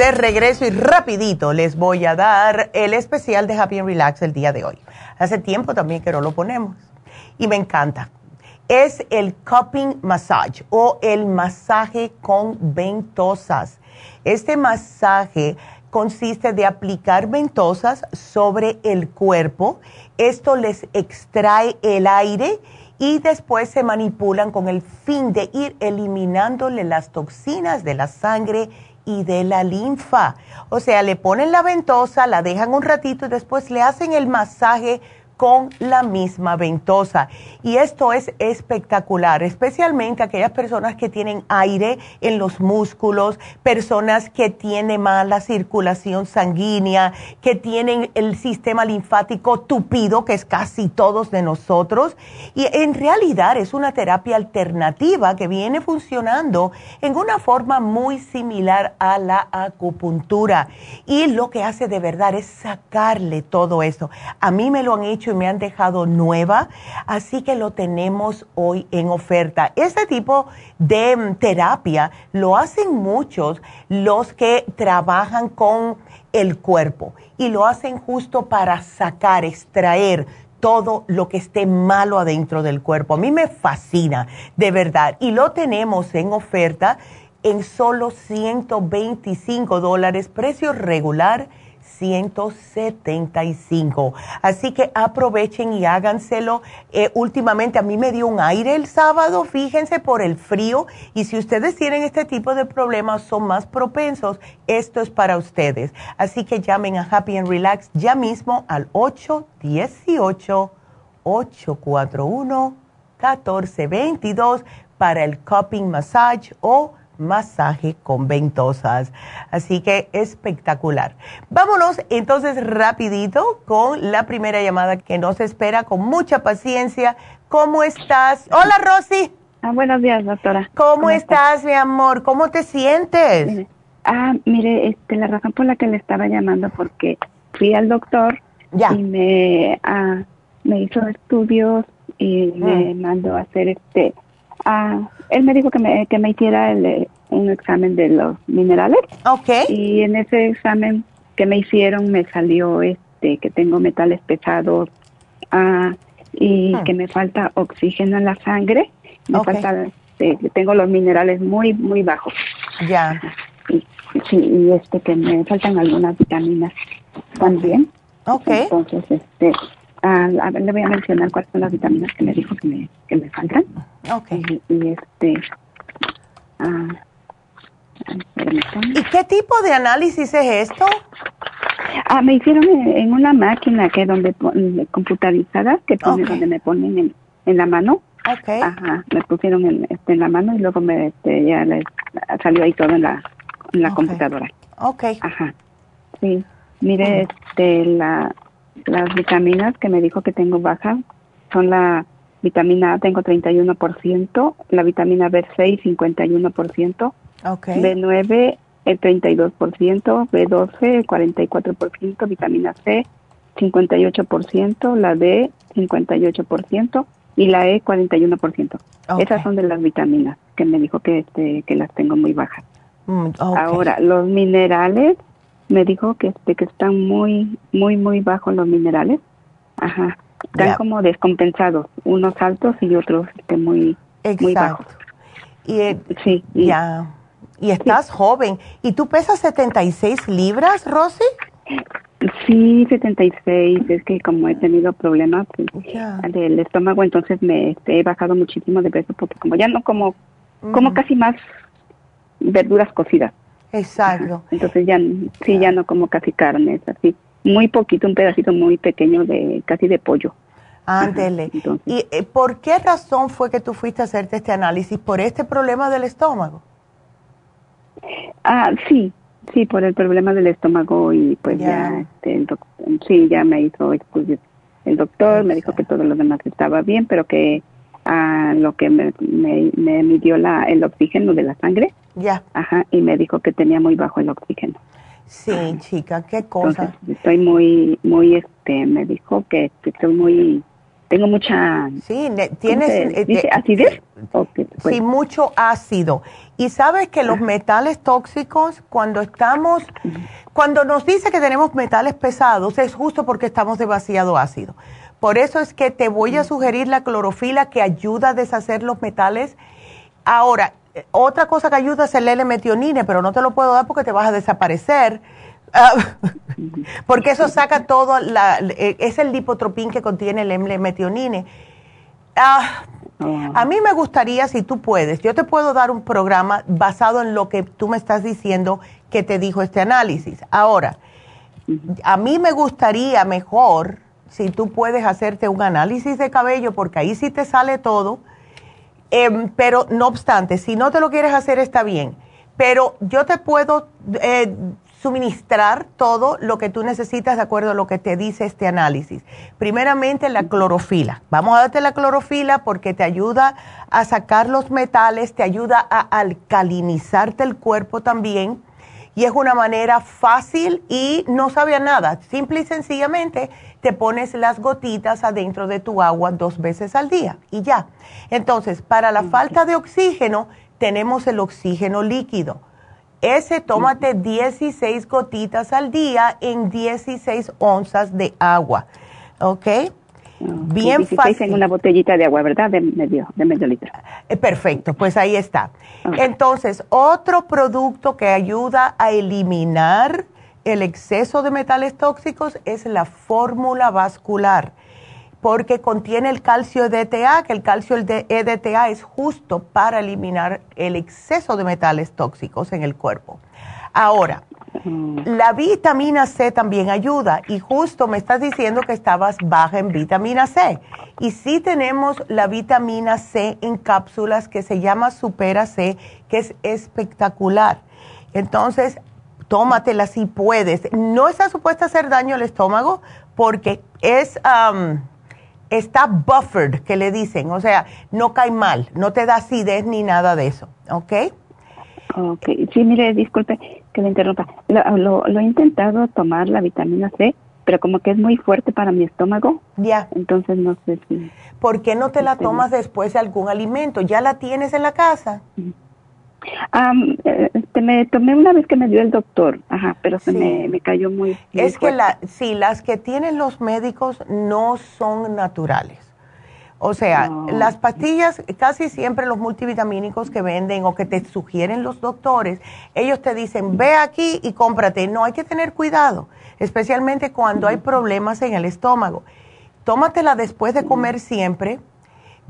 De regreso y rapidito les voy a dar el especial de Happy and Relax el día de hoy. Hace tiempo también que no lo ponemos y me encanta. Es el cupping massage o el masaje con ventosas. Este masaje consiste de aplicar ventosas sobre el cuerpo. Esto les extrae el aire y después se manipulan con el fin de ir eliminándole las toxinas de la sangre y de la linfa. O sea, le ponen la ventosa, la dejan un ratito y después le hacen el masaje con la misma ventosa. Y esto es espectacular, especialmente aquellas personas que tienen aire en los músculos, personas que tienen mala circulación sanguínea, que tienen el sistema linfático tupido, que es casi todos de nosotros. Y en realidad es una terapia alternativa que viene funcionando en una forma muy similar a la acupuntura. Y lo que hace de verdad es sacarle todo eso. A mí me lo han hecho y me han dejado nueva, así que lo tenemos hoy en oferta. Este tipo de mm, terapia lo hacen muchos los que trabajan con el cuerpo y lo hacen justo para sacar, extraer todo lo que esté malo adentro del cuerpo. A mí me fascina, de verdad. Y lo tenemos en oferta en solo 125 dólares, precio regular 175. Así que aprovechen y háganselo. Eh, últimamente a mí me dio un aire el sábado, fíjense, por el frío. Y si ustedes tienen este tipo de problemas, son más propensos, esto es para ustedes. Así que llamen a Happy and Relax ya mismo al 818-841-1422 para el cupping massage o masaje con ventosas. Así que espectacular. Vámonos entonces rapidito con la primera llamada que nos espera con mucha paciencia. ¿Cómo estás? Hola Rosy. Ah, buenos días, doctora. ¿Cómo, estás, mi amor? ¿Cómo te sientes? ah, mire, este, la razón por la que le estaba llamando porque fui al doctor y me, ah, me hizo estudios y me mm. mandó a hacer este Ah, él me dijo que me, que me hiciera el, un examen de los minerales. Ok. Y en ese examen que me hicieron me salió este que tengo metales pesados ah, y hmm. que me falta oxígeno en la sangre. Me falta, este, tengo los minerales muy, muy bajos. Ya. Y, sí, y este que me faltan algunas vitaminas también. Ok. Entonces, este, Ah, a ver, le voy a mencionar cuáles son las vitaminas que me dijo que me, que me faltan. Ok. Y, este. Ah, ¿Y qué tipo de análisis es esto? Ah, me hicieron en, una máquina que donde computarizada que pone, donde me ponen en, en la mano. Okay. Ajá, me pusieron en, este, en la mano y luego me este, ya les salió ahí todo en la, en la computadora. Okay. Ajá. Sí. Mire, este, la, las vitaminas que me dijo que tengo baja son la vitamina A, tengo 31%, la vitamina B6, 51%, okay. B9, el 32%, B12, el 44%, vitamina C, 58%, la D, 58% y la E, 41%. Esas son de las vitaminas que me dijo que, este, que las tengo muy bajas. Mm, Ahora, los minerales me dijo que este que están muy muy muy bajos los minerales. Ajá. Están como descompensados unos altos y otros este, muy muy bajos. Y eh, sí ya. Y estás joven. Y tú pesas 76 libras Rosy Sí, 76. Es que como he tenido problemas del estómago, entonces me este, he bajado muchísimo de peso porque como ya no como, como casi más verduras cocidas. Exacto. Entonces ya, sí, ya no como casi carne, es así. Muy poquito, un pedacito muy pequeño de casi de pollo. Ándele. ¿Y eh, por qué razón fue que tú fuiste a hacerte este análisis? ¿Por este problema del estómago? Ah, sí, sí, por el problema del estómago y pues ya, este, sí, ya me hizo. El doctor me dijo que todo lo demás estaba bien, pero que a lo que me, me, midió la, el oxígeno de la sangre. Ya. Ajá, y me dijo que tenía muy bajo el oxígeno. Sí, chica, qué cosa. estoy muy, muy, este, me dijo que estoy muy, tengo mucha... Sí, tienes... Eh, ¿Acidez? sí, pues. mucho ácido. Y sabes que los metales tóxicos, cuando estamos, cuando nos dice que tenemos metales pesados, es justo porque estamos demasiado ácido. Por eso es que te voy a sugerir la clorofila que ayuda a deshacer los metales. Ahora, otra cosa que ayuda es el L-metionine, pero no te lo puedo dar porque te vas a desaparecer. Ah, porque eso saca todo, la, es el lipotropín que contiene el L-metionine. Ah, a mí me gustaría, si tú puedes, yo te puedo dar un programa basado en lo que tú me estás diciendo que te dijo este análisis. Ahora, a mí me gustaría mejor si tú puedes hacerte un análisis de cabello, porque ahí sí te sale todo. Em, pero no obstante, si no te lo quieres hacer, está bien. Pero yo te puedo eh, suministrar todo lo que tú necesitas de acuerdo a lo que te dice este análisis. Primeramente, la clorofila. Vamos a darte la clorofila porque te ayuda a sacar los metales, te ayuda a alcalinizarte el cuerpo también. Y es una manera fácil y no sabe a nada. Simple y sencillamente te pones las gotitas adentro de tu agua dos veces al día y ya. Entonces, para la falta de oxígeno, tenemos el oxígeno líquido. Ese tómate 16 gotitas al día en 16 onzas de agua. ¿Ok? Bien fácil. en una botellita de agua, ¿verdad? De medio, de medio litro. Eh, perfecto, pues ahí está. Entonces, otro producto que ayuda a eliminar el exceso de metales tóxicos es la fórmula vascular, porque contiene el calcio EDTA, que el calcio EDTA es justo para eliminar el exceso de metales tóxicos en el cuerpo. Ahora, la vitamina C también ayuda y justo me estás diciendo que estabas baja en vitamina C. Y sí tenemos la vitamina C en cápsulas que se llama Supera C, que es espectacular. Entonces, tómatela si puedes. No está supuesta a hacer daño al estómago porque es, está buffered, que le dicen. O sea, no cae mal, no te da acidez ni nada de eso. ¿Ok? Ok, sí, mire, disculpe que le interrumpa. Lo, he intentado tomar la vitamina C, pero como que es muy fuerte para mi estómago. Ya. Entonces no sé si. ¿Por qué no te la tomas después de algún alimento? ¿Ya la tienes en la casa? Este, me tomé una vez que me dio el doctor, ajá, pero se me, me, cayó muy. es que la, sí, las que tienen los médicos no son naturales. O sea, las pastillas, casi siempre los multivitamínicos que venden o que te sugieren los doctores, ellos te dicen, ve aquí y cómprate. No, hay que tener cuidado, especialmente cuando hay problemas en el estómago. Tómatela después de comer siempre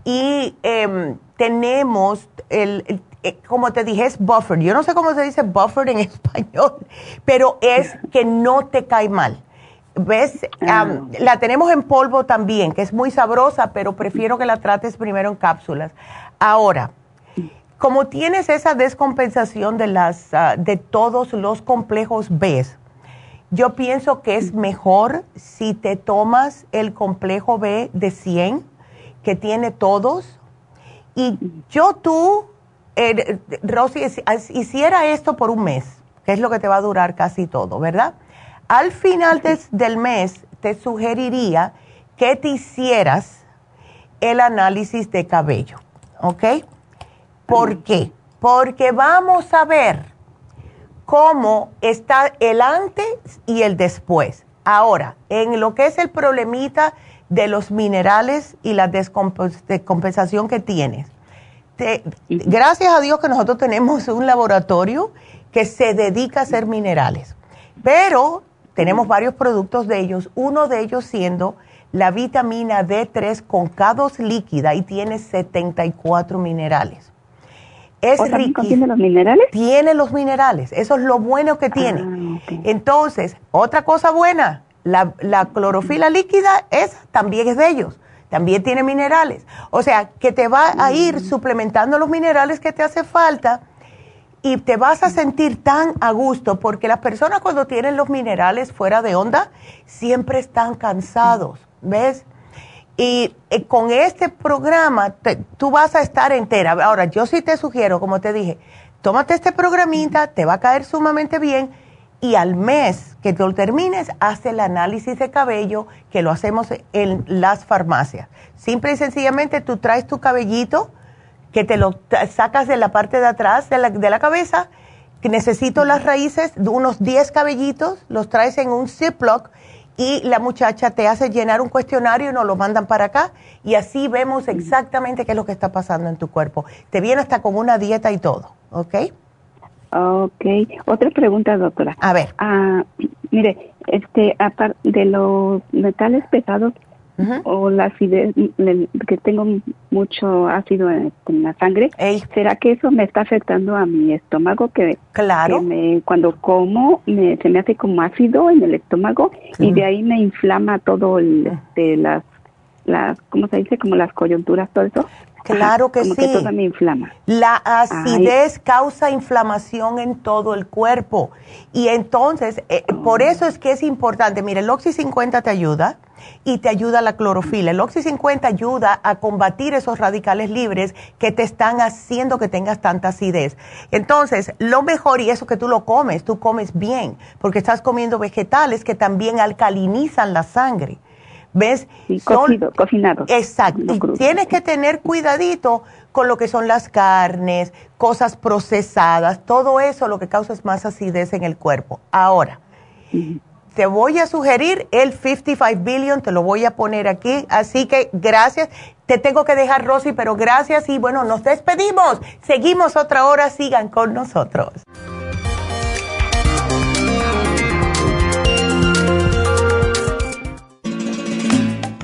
y em, tenemos el, eh, como te dije, es buffer. Yo no sé cómo se dice buffer en español, pero es que no te cae mal. ¿Ves? Ah. la tenemos en polvo también, que es muy sabrosa, pero prefiero que la trates primero en cápsulas. Ahora, como tienes esa descompensación de, las, ah, de todos los complejos B, yo pienso que es mejor si te tomas el complejo B de 100, que tiene todos, y yo tú, eh, Rosy, hiciera esto por un mes, que es lo que te va a durar casi todo, ¿verdad? Al final del mes te sugeriría que te hicieras el análisis de cabello, ¿ok? ¿Por qué? Porque vamos a ver cómo está el antes y el después. Ahora, en lo que es el problemita de los minerales y la descompensación que tienes. gracias a Dios que nosotros tenemos un laboratorio que se dedica a hacer minerales. Pero tenemos varios productos de ellos, uno de ellos siendo la vitamina D3 con K2 líquida y tiene 74 minerales. Es rico. ¿Tiene los minerales? Tiene los minerales, eso es lo bueno que tiene. Ah, Entonces, otra cosa buena, la, la clorofila líquida es, también es de ellos, también tiene minerales. O sea, que te va a ir mm. suplementando los minerales que te hace falta y te vas a sentir tan a gusto porque las personas cuando tienen los minerales fuera de onda siempre están cansados, ¿ves? Y eh, con este programa tú vas a estar entera. Ahora, yo sí te sugiero, como te dije, tómate este programita, te va a caer sumamente bien y al mes que tú termines, haz el análisis de cabello que lo hacemos en las farmacias. Simple y sencillamente tú traes tu cabellito, que te lo sacas de la parte de atrás de la, de la cabeza, que necesito las raíces, unos 10 cabellitos, los traes en un Ziploc y la muchacha te hace llenar un cuestionario y nos lo mandan para acá y así vemos exactamente qué es lo que está pasando en tu cuerpo. Te viene hasta con una dieta y todo, ¿ok? Ok. Otra pregunta, doctora. A ver. Ah, mire, este, aparte de los metales pesados, o la acidez, que tengo mucho ácido en, la sangre, ¿será que eso me está afectando a mi estómago? Que, claro. cuando como me, se me hace como ácido en el estómago y de ahí me inflama todo el, este, las, las, ¿cómo se dice? Como las coyunturas, todo eso. Claro que sí. Que todo me inflama. La acidez causa inflamación en todo el cuerpo. Y entonces, eh, por eso es que es importante. Mire, el Oxy 50 te ayuda y te ayuda la clorofila. El Oxy 50 ayuda a combatir esos radicales libres que te están haciendo que tengas tanta acidez. Entonces, lo mejor, y eso que tú lo comes, tú comes bien, porque estás comiendo vegetales que también alcalinizan la sangre. ¿Ves? cocinado. Exacto. y tienes que tener cuidadito con lo que son las carnes, cosas procesadas, todo eso lo que causa es más acidez en el cuerpo. Ahora, te voy a sugerir el 55 billion, te lo voy a poner aquí. Así que gracias. Te tengo que dejar, Rosy, pero gracias y bueno, nos despedimos. Seguimos otra hora, sigan con nosotros.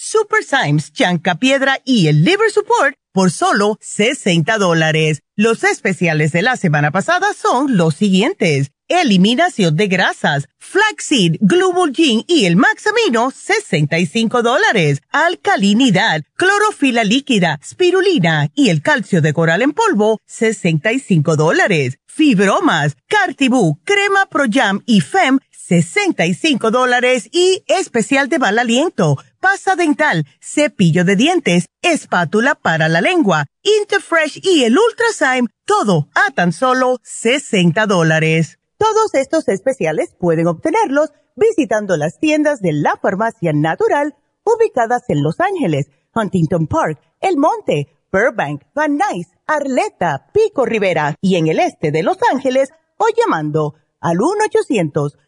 Super Symes, Piedra y el Liver Support por solo 60 dólares. Los especiales de la semana pasada son los siguientes. Eliminación de grasas, flaxseed, glubulgin y el maxamino, 65 dólares. Alcalinidad, clorofila líquida, spirulina y el calcio de coral en polvo, 65 dólares. Fibromas, Cartibú, crema Pro Jam y Fem, 65 dólares y especial de mal aliento, pasta dental, cepillo de dientes, espátula para la lengua, Interfresh y el Ultrazyme, todo a tan solo 60 dólares. Todos estos especiales pueden obtenerlos visitando las tiendas de la farmacia natural ubicadas en Los Ángeles, Huntington Park, El Monte, Burbank, Van Nuys, Arleta, Pico Rivera y en el este de Los Ángeles o llamando al 1 800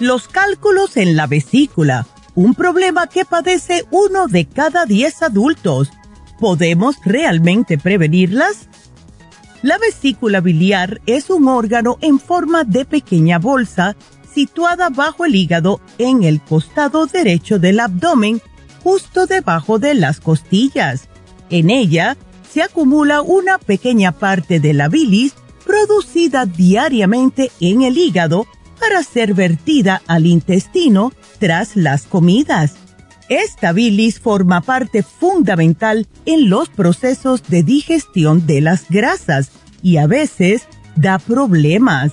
Los cálculos en la vesícula, un problema que padece uno de cada diez adultos. ¿Podemos realmente prevenirlas? La vesícula biliar es un órgano en forma de pequeña bolsa situada bajo el hígado en el costado derecho del abdomen, justo debajo de las costillas. En ella se acumula una pequeña parte de la bilis producida diariamente en el hígado para ser vertida al intestino tras las comidas. Esta bilis forma parte fundamental en los procesos de digestión de las grasas y a veces da problemas.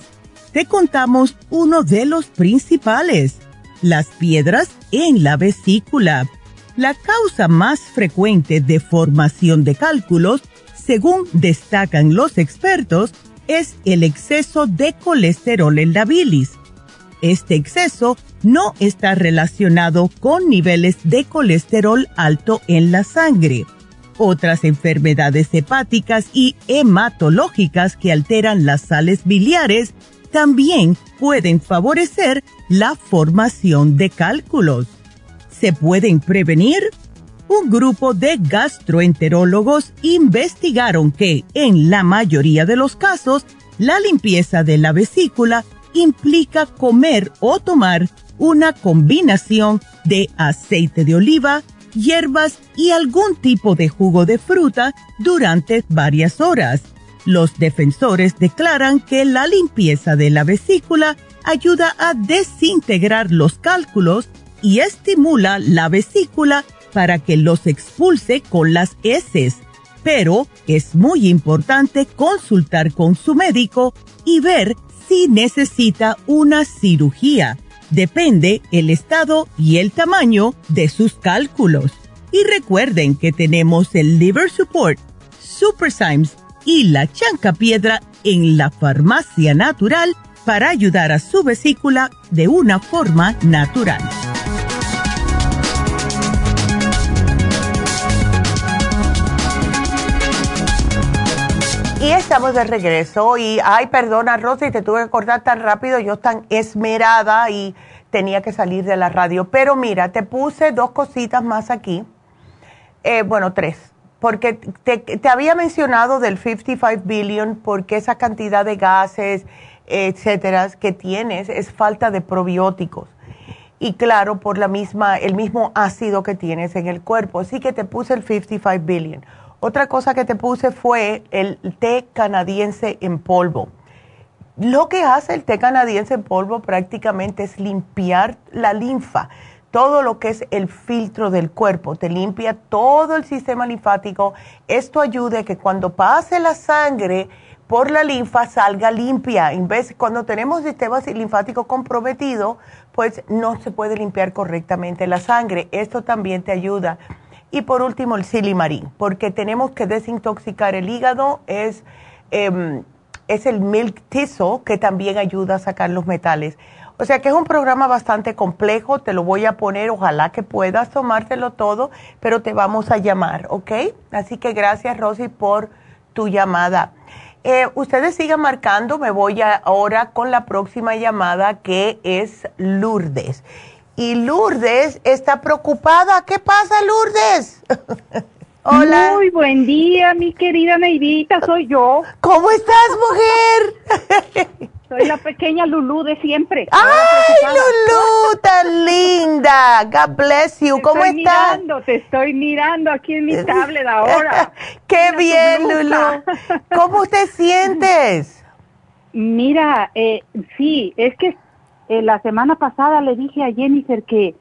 Te contamos uno de los principales, las piedras en la vesícula. La causa más frecuente de formación de cálculos, según destacan los expertos, es el exceso de colesterol en la bilis. Este exceso no está relacionado con niveles de colesterol alto en la sangre. Otras enfermedades hepáticas y hematológicas que alteran las sales biliares también pueden favorecer la formación de cálculos. ¿Se pueden prevenir? Un grupo de gastroenterólogos investigaron que, en la mayoría de los casos, la limpieza de la vesícula implica comer o tomar una combinación de aceite de oliva, hierbas y algún tipo de jugo de fruta durante varias horas. Los defensores declaran que la limpieza de la vesícula ayuda a desintegrar los cálculos y estimula la vesícula para que los expulse con las heces pero es muy importante consultar con su médico y ver si necesita una cirugía. Depende el estado y el tamaño de sus cálculos. Y recuerden que tenemos el Liver Support, Super Symes y la Chanca Piedra en la farmacia natural para ayudar a su vesícula de una forma natural. Y estamos de regreso y, ay, perdona Rosy, te tuve que acordar tan rápido, yo tan esmerada y tenía que salir de la radio. Pero mira, te puse dos cositas más aquí, eh, bueno, tres, porque te, te había mencionado del 55 billion, porque esa cantidad de gases, etcétera, que tienes es falta de probióticos. Y claro, por la misma, el mismo ácido que tienes en el cuerpo. Así que te puse el 55 billion. Otra cosa que te puse fue el té canadiense en polvo. Lo que hace el té canadiense en polvo prácticamente es limpiar la linfa, todo lo que es el filtro del cuerpo, te limpia todo el sistema linfático. Esto ayuda a que cuando pase la sangre, por la linfa salga limpia. En vez, cuando tenemos sistemas linfáticos comprometidos, pues no se puede limpiar correctamente la sangre. Esto también te ayuda. Y por último, el silimarín, porque tenemos que desintoxicar el hígado. Es, em, es el milk thistle que también ayuda a sacar los metales. O sea que es un programa bastante complejo, te lo voy a poner, ojalá que puedas tomártelo todo, pero te vamos a llamar, ¿ok? Así que gracias Rosy por tu llamada. Eh, ustedes sigan marcando, me voy ahora con la próxima llamada que es Lourdes. Y Lourdes está preocupada. ¿Qué pasa, Lourdes? Hola. Muy buen día, mi querida Neidita, soy yo. ¿Cómo estás, mujer? Soy la pequeña Lulú de siempre. ¡Ay, Lulú! ¡Tan linda! God bless you. ¿Cómo estás? Estoy mirando, te estoy mirando aquí en mi tablet ahora. ¡Qué bien, Lulú! ¿Cómo te sientes? Mira, eh, sí, es que eh, la semana pasada le dije a Jennifer que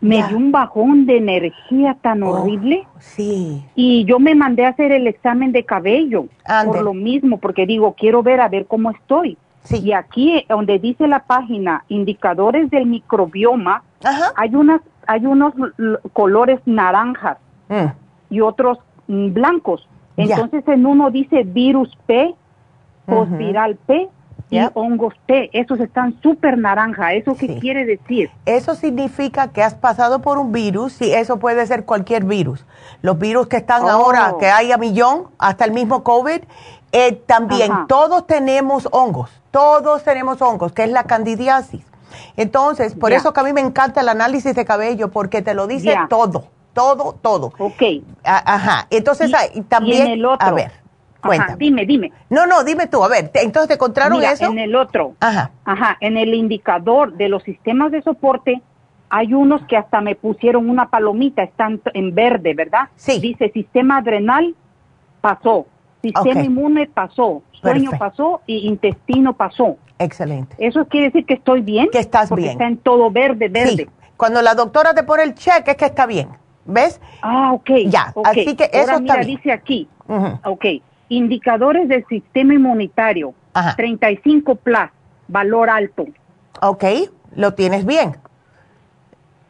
me dio un bajón de energía tan oh, horrible. Sí. Y yo me mandé a hacer el examen de cabello por lo mismo, porque digo, quiero ver a ver cómo estoy. Y aquí donde dice la página indicadores del microbioma, hay unas hay unos colores naranjas mm. y otros mm, blancos. Entonces en uno dice virus P, postviral P y hongos T. Esos están súper naranja. ¿Eso qué quiere decir? Eso significa que has pasado por un virus y eso puede ser cualquier virus. Los virus que están ahora, oh. que hay a millón, hasta el mismo COVID, eh, también todos tenemos hongos todos tenemos hongos, que es la candidiasis. Entonces, por eso que a mí me encanta el análisis de cabello, porque te lo dice todo, todo, todo. Ok. ajá. Entonces, también, el otro? a ver, dime, dime. No, no, dime tú, a ver, entonces te encontraron eso. En el otro. Ajá. Ajá, en el indicador de los sistemas de soporte, hay unos que hasta me pusieron una palomita, están en verde, ¿verdad? Sí. Dice sistema adrenal, pasó. Sistema inmune pasó, sueño pasó y intestino pasó. Excelente. Eso quiere decir que estoy bien. Que estás porque bien. Está en todo verde, verde. Cuando la doctora te pone el cheque es que está bien. ¿Ves? Ah, ok. Ya, así que eso Ahora, mira, dice aquí, ok, indicadores del sistema inmunitario, 35 plus, valor alto. Ok, lo tienes bien.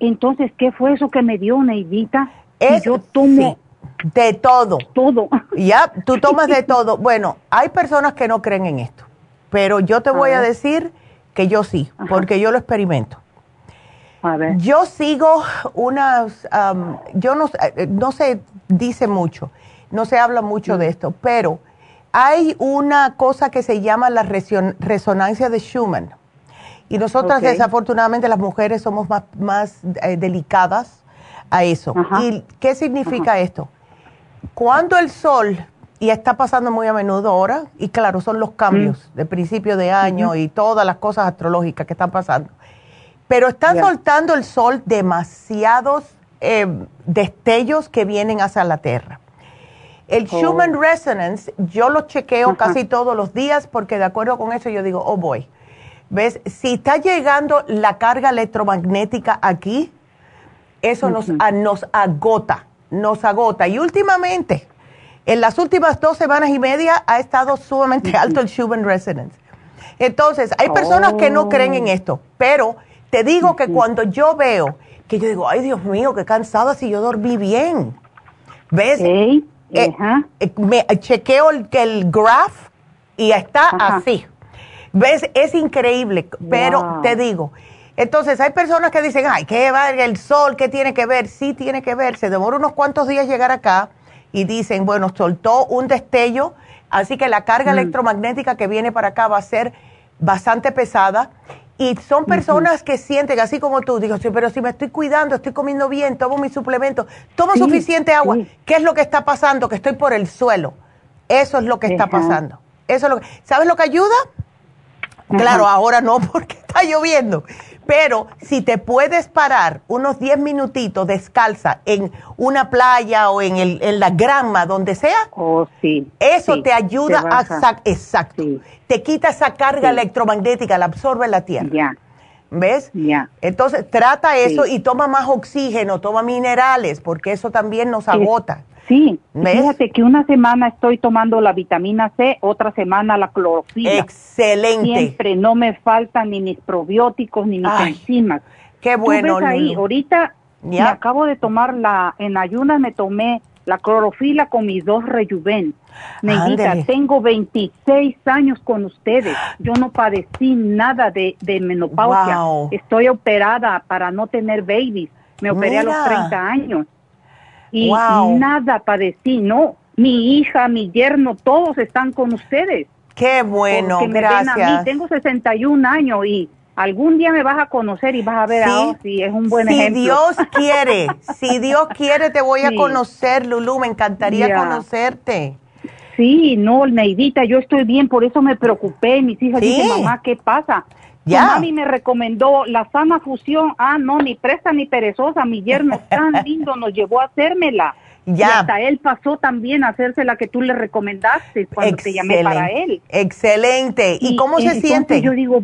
Entonces, ¿qué fue eso que me dio, Neidita? Es, yo tomo de todo. Todo. Ya, tú tomas de todo. Bueno, hay personas que no creen en esto, pero yo te voy a decir que yo sí, porque yo lo experimento. A ver. Yo sigo unas, yo no, eh, no se dice mucho, no se habla mucho de esto, pero hay una cosa que se llama la resonancia de Schumann. Y nosotras, desafortunadamente, las mujeres somos más, más eh, delicadas a eso. ¿Y qué significa esto? Cuando el sol, y está pasando muy a menudo ahora, y claro, son los cambios mm. de principio de año y todas las cosas astrológicas que están pasando, pero están soltando el sol demasiados eh, destellos que vienen hacia la Tierra. El oh. Human Resonance, yo lo chequeo casi todos los días porque de acuerdo con eso yo digo, oh boy, ¿ves? Si está llegando la carga electromagnética aquí, eso nos, nos agota nos agota. Y últimamente, En las últimas dos semanas y media ha estado sumamente alto el Schumann Resonance. Entonces, hay personas que no creen en esto, pero te digo que cuando yo veo que yo digo, ay Dios mío, qué cansada si yo dormí bien. ¿Ves? Eh, me chequeo el, el graph y está así. ¿Ves? Es increíble, pero te digo, entonces hay personas que dicen, ay, ¿qué va el sol? ¿Qué tiene que ver? Sí tiene que ver, se demora unos cuantos días llegar acá y dicen, bueno, soltó un destello, así que la carga mm. electromagnética que viene para acá va a ser bastante pesada. Y son personas que sienten, así como tú, digo, sí, pero si me estoy cuidando, estoy comiendo bien, tomo mis suplementos, tomo suficiente agua, ¿qué es lo que está pasando? Que estoy por el suelo. Eso es lo que está pasando. Eso es lo que, ¿Sabes lo que ayuda? Claro, ahora no porque está lloviendo. Pero si te puedes parar unos 10 minutitos descalza en una playa o en, el, en la grama, donde sea, oh, sí, eso te ayuda a... Exacto. Te quita esa carga electromagnética, la absorbe la tierra. Ya. ¿Ves? Ya. Entonces trata eso y toma más oxígeno, toma minerales, porque eso también nos agota. Sí, fíjate que una semana estoy tomando la vitamina C, otra semana la clorofila. Excelente. Siempre no me faltan ni mis probióticos ni mis enzimas. Qué bueno. ¿Tú ahí, ahorita me acabo de tomar la, en ayunas me tomé la clorofila con mis dos rejuven. Neidita, tengo 26 años con ustedes. Yo no padecí nada de, de menopausia. Estoy operada para no tener babies. Me operé a los 30 años y nada padecí, no. Mi hija, mi yerno, todos están con ustedes. Qué bueno, me gracias. a mí. Tengo 61 años y algún día me vas a conocer y vas a ver si es un buen ejemplo. Si Dios quiere, si Dios quiere te voy a conocer, Lulu, me encantaría conocerte. Sí, no, Neidita, yo estoy bien, por eso me preocupé. Mis hijas dicen, mamá, ¿qué pasa? Ya. mami me recomendó la sana fusión. Ah, no, ni presta ni perezosa. Mi yerno tan lindo nos llevó a hacérmela. Ya. Y hasta él pasó también a hacerse la que tú le recomendaste cuando te llamé para él. Excelente. ¿Y, cómo se siente? Yo digo,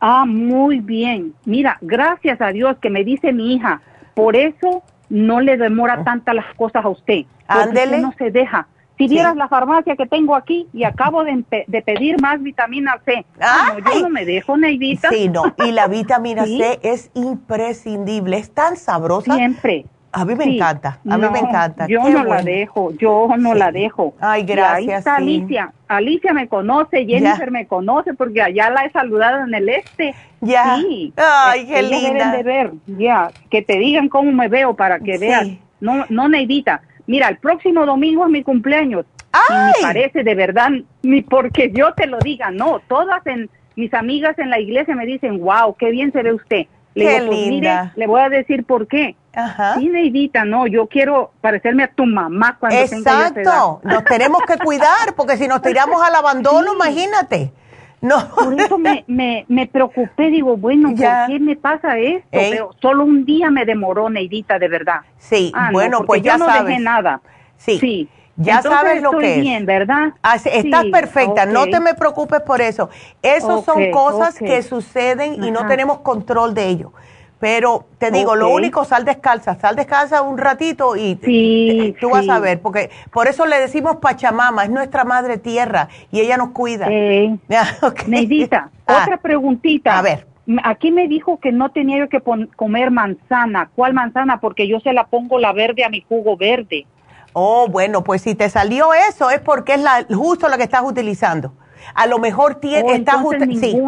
ah, muy bien. Mira, gracias a Dios que me dice mi hija, por eso no le demora oh. tantas las cosas a usted. Ándele. no se deja. Si vieras la farmacia que tengo aquí y acabo de, pedir más vitamina C. Ah, yo no me dejo, Neidita. Sí, no. Y la vitamina C es imprescindible. Es tan sabrosa. Siempre. A mí me encanta, a mí me encanta. Yo no la dejo, yo no la dejo. Ay, gracias. ahí está Alicia. Alicia me conoce, Jennifer me conoce porque allá la he saludado en el este. Ya. Sí. Ay, qué linda. de ver, ya. Que te digan cómo me veo para que vean. No, no, Neidita Mira, el próximo domingo es mi cumpleaños. Y me parece de verdad, ni porque yo te lo diga, no. Todas en, mis amigas en la iglesia me dicen, wow, qué bien se ve usted. Le qué pues, linda. le voy a decir por qué. Ajá. Sí, Neidita, no, yo quiero parecerme a tu mamá cuando Exacto. Exacto, nos tenemos que cuidar, porque si nos tiramos al abandono, imagínate. No. Por eso me, me, me preocupé, digo, bueno, ¿por qué me pasa esto? Pero solo un día me demoró, Neidita, de verdad. Sí, ah, bueno, pues ya no sabes. dejé nada. Sí. sí. Ya sabes lo que es. bien, ¿verdad? estás perfecta, no te me preocupes por eso. Esas son cosas que suceden y no tenemos control de ello. Pero te digo, lo único, sal descalza, sal descalza un ratito y sí, tú vas a ver, porque por eso le decimos Pachamama, es nuestra madre tierra y ella nos cuida. Eh, Neidita, ah. otra preguntita. A ver. Aquí me dijo que no tenía yo que comer manzana. ¿Cuál manzana? Porque yo se la pongo la verde a mi jugo verde. Oh, bueno, pues si te salió eso es porque es la, justo lo que estás utilizando. A lo mejor tiene, oh. Sí.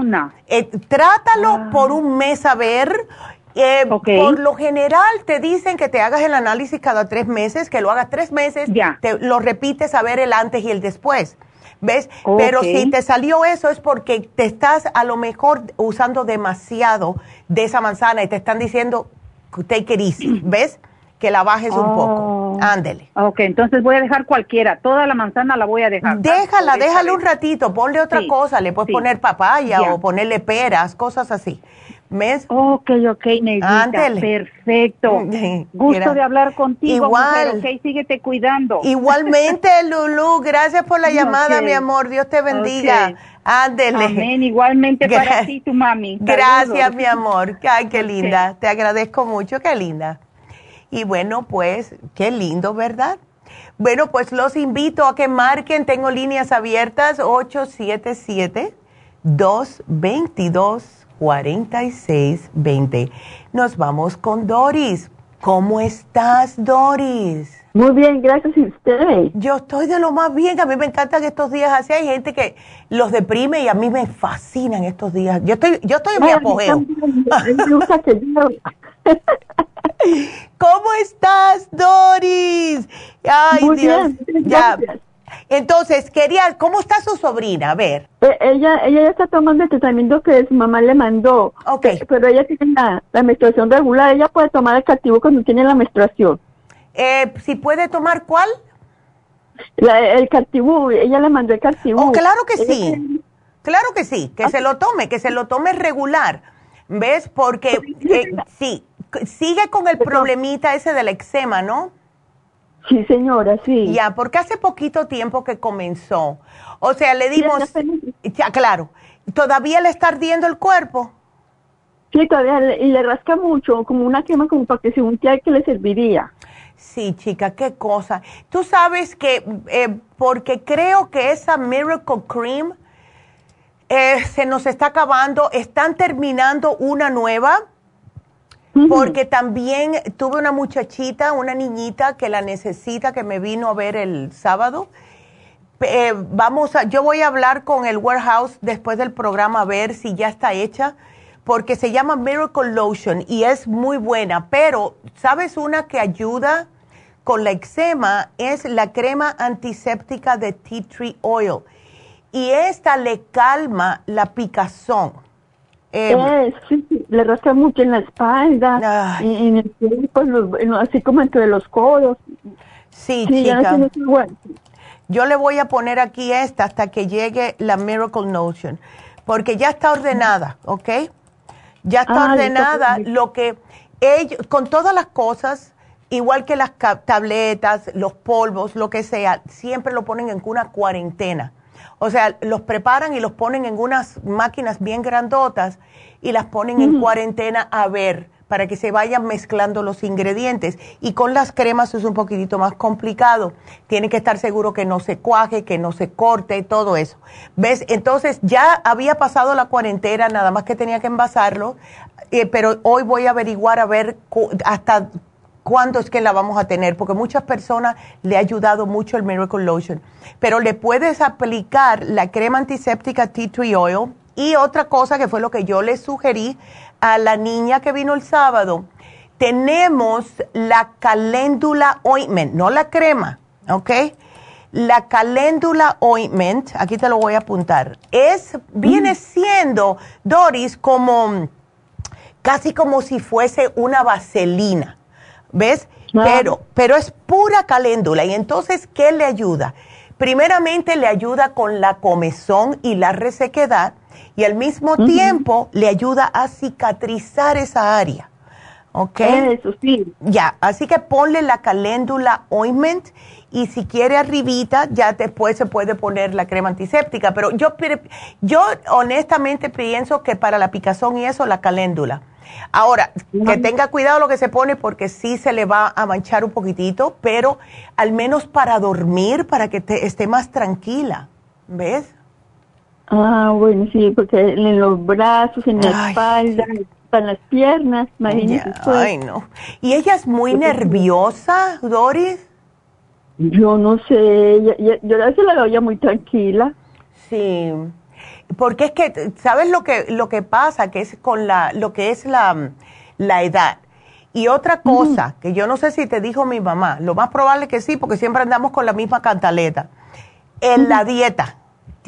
Eh, trátalo ah. por un mes a ver eh, por lo general te dicen que te hagas el análisis cada tres meses, que lo hagas tres meses, te lo repites a ver el antes y el después. ¿Ves? Pero si te salió eso es porque te estás a lo mejor usando demasiado de esa manzana y te están diciendo, take it easy, ¿ves? Que la bajes un poco. Oh. Ándele. Ok, entonces voy a dejar cualquiera. Toda la manzana la voy a dejar. Déjala, déjala un ratito. Ponle otra cosa. Le puedes poner papaya o ponerle peras, cosas así. ¿Mes? Ok, ok, Neidita, perfecto. Gusto de hablar contigo. Igual. ok, síguete cuidando. Igualmente, Lulu, gracias por la llamada, mi amor. Dios te bendiga. Ándele. Amén, igualmente para ti, tu mami. Gracias, mi amor. Ay, qué linda. Te agradezco mucho, qué linda. Y bueno, pues, qué lindo, ¿verdad? Bueno, pues los invito a que marquen, tengo líneas abiertas 877-222-4620. Nos vamos con Doris. ¿Cómo estás, Doris? Muy bien, gracias a usted. Yo estoy de lo más bien. A mí me encantan estos días así. Hay gente que los deprime y a mí me fascinan estos días. Yo estoy, yo estoy en mi apogeo. ¿Cómo estás, Doris? Ay, Muy Dios. Bien, ya. Entonces, quería, ¿cómo está su sobrina? A ver. Eh, ella, ella ya está tomando el tratamiento que su mamá le mandó. Ok. Eh, pero ella tiene la, la menstruación regular. Ella puede tomar el cativo cuando tiene la menstruación. Eh, ¿Si puede tomar cuál? el cartibú, ella le mandó el cartibú. Oh, claro que sí. Claro que sí, que se lo tome, que se lo tome regular. ¿Ves? Porque eh, sí, sigue con el problemita ese del eczema, ¿no? Sí, señora, sí. Ya, porque hace poquito tiempo que comenzó. O sea, le dimos... Ya, claro. ¿Todavía le está ardiendo el cuerpo? Sí, todavía, y le rasca mucho, como una quema, como para que se unte que le serviría. Sí, chica, qué cosa. Tú sabes que, eh, porque creo que esa Miracle Cream eh, se nos está acabando, están terminando una nueva, porque también tuve una muchachita, una niñita que la necesita, que me vino a ver el sábado. Eh, vamos a, yo voy a hablar con el warehouse después del programa a ver si ya está hecha, porque se llama Miracle Lotion y es muy buena, pero ¿sabes una que ayuda con la eczema? Es la crema antiséptica de tea tree oil y esta le calma la picazón. Eh, sí, le rasca mucho en la espalda, en el cuerpo, así como entre los codos. Sí, chica. Yo le voy a poner aquí esta hasta que llegue la Miracle Notion, porque ya está ordenada, ¿ok? Ya está ah, ordenada lo que ellos, con todas las cosas, igual que las tabletas, los polvos, lo que sea, siempre lo ponen en una cuarentena. O sea, los preparan y los ponen en unas máquinas bien grandotas y las ponen en cuarentena a ver para que se vayan mezclando los ingredientes. Y con las cremas es un poquitito más complicado. Tiene que estar seguro que no se cuaje, que no se corte, todo eso. ¿Ves? Entonces ya había pasado la cuarentena, nada más que tenía que envasarlo, eh, pero hoy voy a averiguar a ver hasta cuándo es que la vamos a tener, porque muchas personas le ha ayudado mucho el Miracle Lotion. Pero le puedes aplicar la crema antiséptica Tea Tree Oil y otra cosa que fue lo que yo le sugerí a la niña que vino el sábado. Tenemos la caléndula ointment, no la crema, ¿ok? La caléndula ointment, aquí te lo voy a apuntar, es, viene mm. siendo, Doris, como, casi como si fuese una vaselina. ¿Ves? Pero, pero es pura caléndula. Y entonces, ¿qué le ayuda? Primeramente le ayuda con la comezón y la resequedad y al mismo tiempo le ayuda a cicatrizar esa área. ¿Ok? Eso sí. Ya, así que ponle la caléndula ointment y si quiere arribita, ya después se puede poner la crema antiséptica. Pero yo, yo honestamente pienso que para la picazón y eso, la caléndula. Ahora, que tenga cuidado lo que se pone porque sí se le va a manchar un poquitito, pero al menos para dormir, para que te, esté más tranquila. ¿Ves? Ah, bueno, sí, porque en los brazos, en la espalda, en las piernas, imagínese. ay, no. ¿Y ella es muy nerviosa, Doris? Yo no sé, yo, yo, a veces la veo muy tranquila. Sí porque es que, ¿sabes lo que, lo que pasa? Que es con la, lo que es la, la edad. Y otra cosa, que yo no sé si te dijo mi mamá, lo más probable que sí, porque siempre andamos con la misma cantaleta. En la dieta,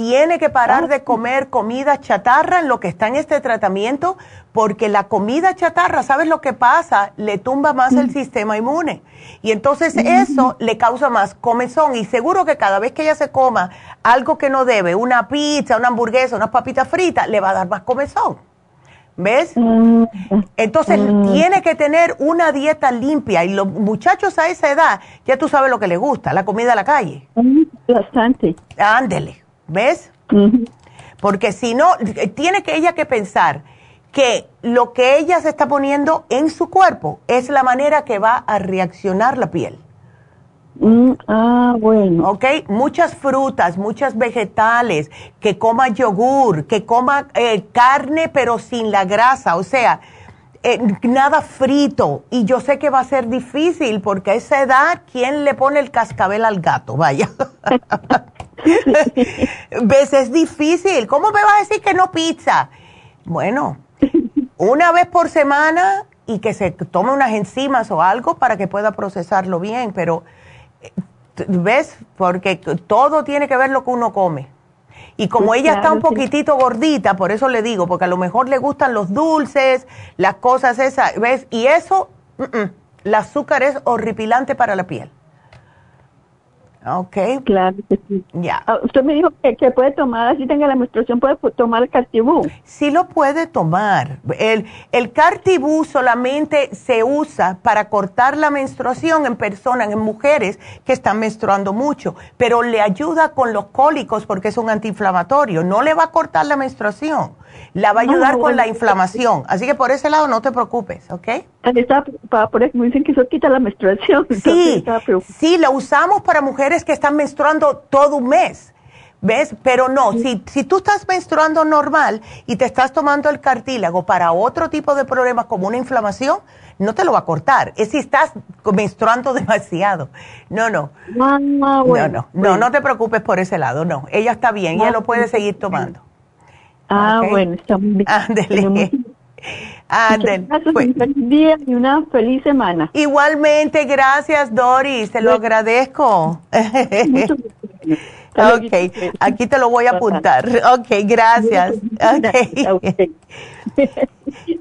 tiene que parar de comer comida chatarra en lo que está en este tratamiento, porque la comida chatarra, ¿sabes lo que pasa? Le tumba más el sistema inmune. Y entonces eso le causa más comezón. Y seguro que cada vez que ella se coma algo que no debe, una pizza, una hamburguesa, unas papitas fritas, le va a dar más comezón. ¿Ves? Entonces tiene que tener una dieta limpia. Y los muchachos a esa edad, ya tú sabes lo que les gusta, la comida a la calle. Bastante. Ándele. ¿Ves? Porque si no, tiene que ella que pensar que lo que ella se está poniendo en su cuerpo es la manera que va a reaccionar la piel. Mm, ah, bueno. ¿Ok? Muchas frutas, muchas vegetales, que coma yogur, que coma eh, carne pero sin la grasa, o sea, eh, nada frito. Y yo sé que va a ser difícil porque a esa edad, ¿quién le pone el cascabel al gato? Vaya. ¿Ves? Es difícil. ¿Cómo me vas a decir que no pizza? Bueno, una vez por semana y que se tome unas enzimas o algo para que pueda procesarlo bien, pero eh, ¿ves? Porque todo tiene que ver lo que uno come. Y como pues ella está un poquitito gordita, por eso le digo, porque a lo mejor le gustan los dulces, las cosas esas, ¿ves? Y eso, el azúcar es horripilante para la piel. Ok. Claro que sí. Ya. Ah, usted me dijo que, puede tomar, así tenga la menstruación, puede tomar el cartibú. Sí lo puede tomar. El, el cartibú solamente se usa para cortar la menstruación en personas, en mujeres que están menstruando mucho, pero le ayuda con los cólicos porque es un antiinflamatorio. No le va a cortar la menstruación la va a ayudar con la inflamación. Así que por ese lado no te preocupes, ¿ok? Está por eso me dicen que eso quita la menstruación. Sí, sí, lo usamos para mujeres que están menstruando todo un mes. ¿Ves? Pero no, si, si tú estás menstruando normal y te estás tomando el cartílago para otro tipo de problemas como una inflamación, no te lo va a cortar. Es si estás menstruando demasiado. No, no. Ah, no, no, no, no te preocupes por ese lado, no. Ella está bien, ella lo puede seguir tomando. Ah, bueno, está muy bien. Ándele. Ándele. Pues. Un feliz día y una feliz semana. Igualmente, gracias Doris, te lo agradezco. ok, aquí te lo voy a apuntar. Ok, gracias. Okay.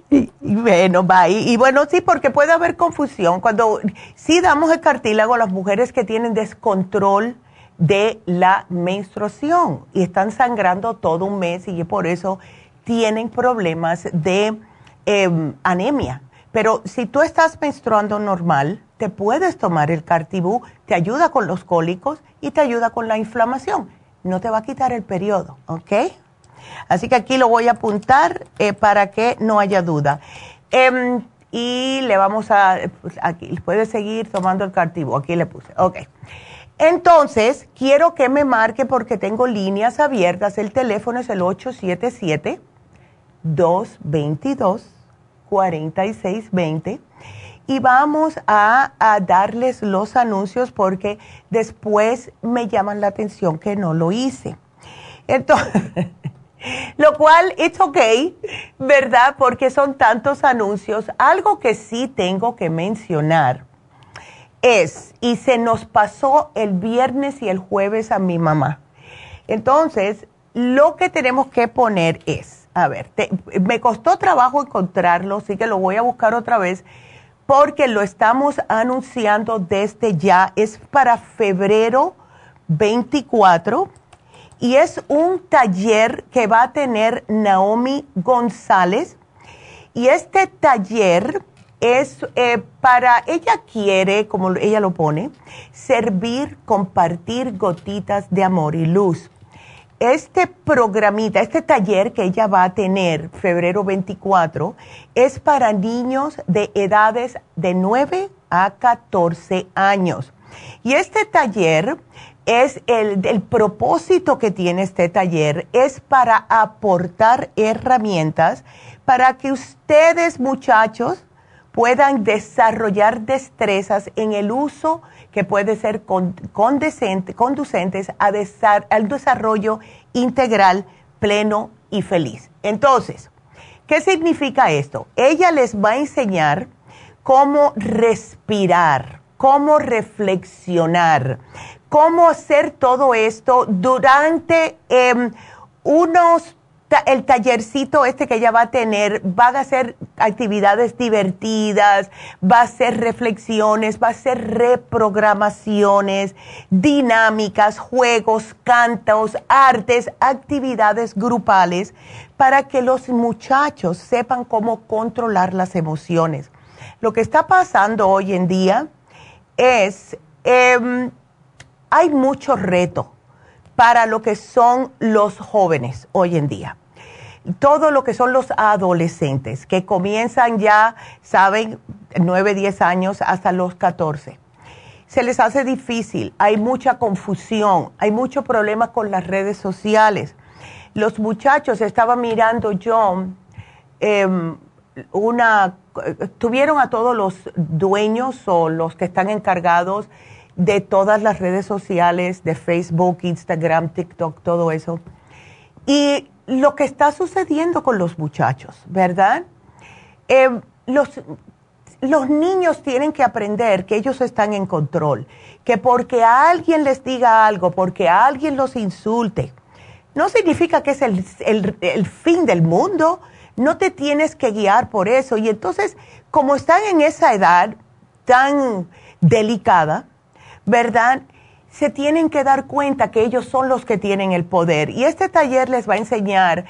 bueno, bye. Y bueno, sí, porque puede haber confusión. Cuando sí damos el cartílago a las mujeres que tienen descontrol, de la menstruación y están sangrando todo un mes y por eso tienen problemas de em, anemia. Pero si tú estás menstruando normal, te puedes tomar el cartibú, te ayuda con los cólicos y te ayuda con la inflamación. No te va a quitar el periodo, ¿ok? Así que aquí lo voy a apuntar eh, para que no haya duda. Em, y le vamos a, pues, aquí, puede seguir tomando el cartibú, aquí le puse, ok. Entonces, quiero que me marque porque tengo líneas abiertas. El teléfono es el 877-222-4620. Y vamos a, darles los anuncios porque después me llaman la atención que no lo hice. Entonces, lo cual, it's okay, ¿verdad? Porque son tantos anuncios. Algo que sí tengo que mencionar es, y se nos pasó el viernes y el jueves a mi mamá. Entonces, lo que tenemos que poner es, a ver, me costó trabajo encontrarlo, así que lo voy a buscar otra vez, porque lo estamos anunciando desde ya, es para febrero 24 y es un taller que va a tener Naomi González. Y este taller es eh, para, ella quiere, como ella lo pone, servir, compartir gotitas de amor y luz. Este programita, este taller que ella va a tener febrero 24, es para niños de edades de 9 a 14 años. Y este taller es el, el propósito que tiene este taller es para aportar herramientas para que ustedes muchachos puedan desarrollar destrezas en el uso que puede ser conducentes al desarrollo integral, pleno y feliz. Entonces, ¿qué significa esto? Ella les va a enseñar cómo respirar, cómo reflexionar, cómo hacer todo esto durante em, unos el tallercito este que ella va a tener, van a ser actividades divertidas, va a ser reflexiones, va a ser reprogramaciones, dinámicas, juegos, cantos, artes, actividades grupales, para que los muchachos sepan cómo controlar las emociones. Lo que está pasando hoy en día es, eh, hay mucho reto para lo que son los jóvenes hoy en día. Todo lo que son los adolescentes, que comienzan ya, saben, 9, 10 años hasta los 14. se les hace difícil, hay mucha confusión, hay muchos problemas con las redes sociales. Los muchachos, estaba mirando yo, em, una, tuvieron a todos los dueños o los que están encargados de todas las redes sociales, de Facebook, Instagram, TikTok, todo eso. Y lo que está sucediendo con los muchachos, ¿verdad? Em, los, los niños tienen que aprender que ellos están en control, que porque alguien les diga algo, porque alguien los insulte, no significa que es el, el, fin del mundo, no te tienes que guiar por eso. Y entonces, como están en esa edad tan delicada, ¿verdad? Se tienen que dar cuenta que ellos son los que tienen el poder. Y este taller les va a enseñar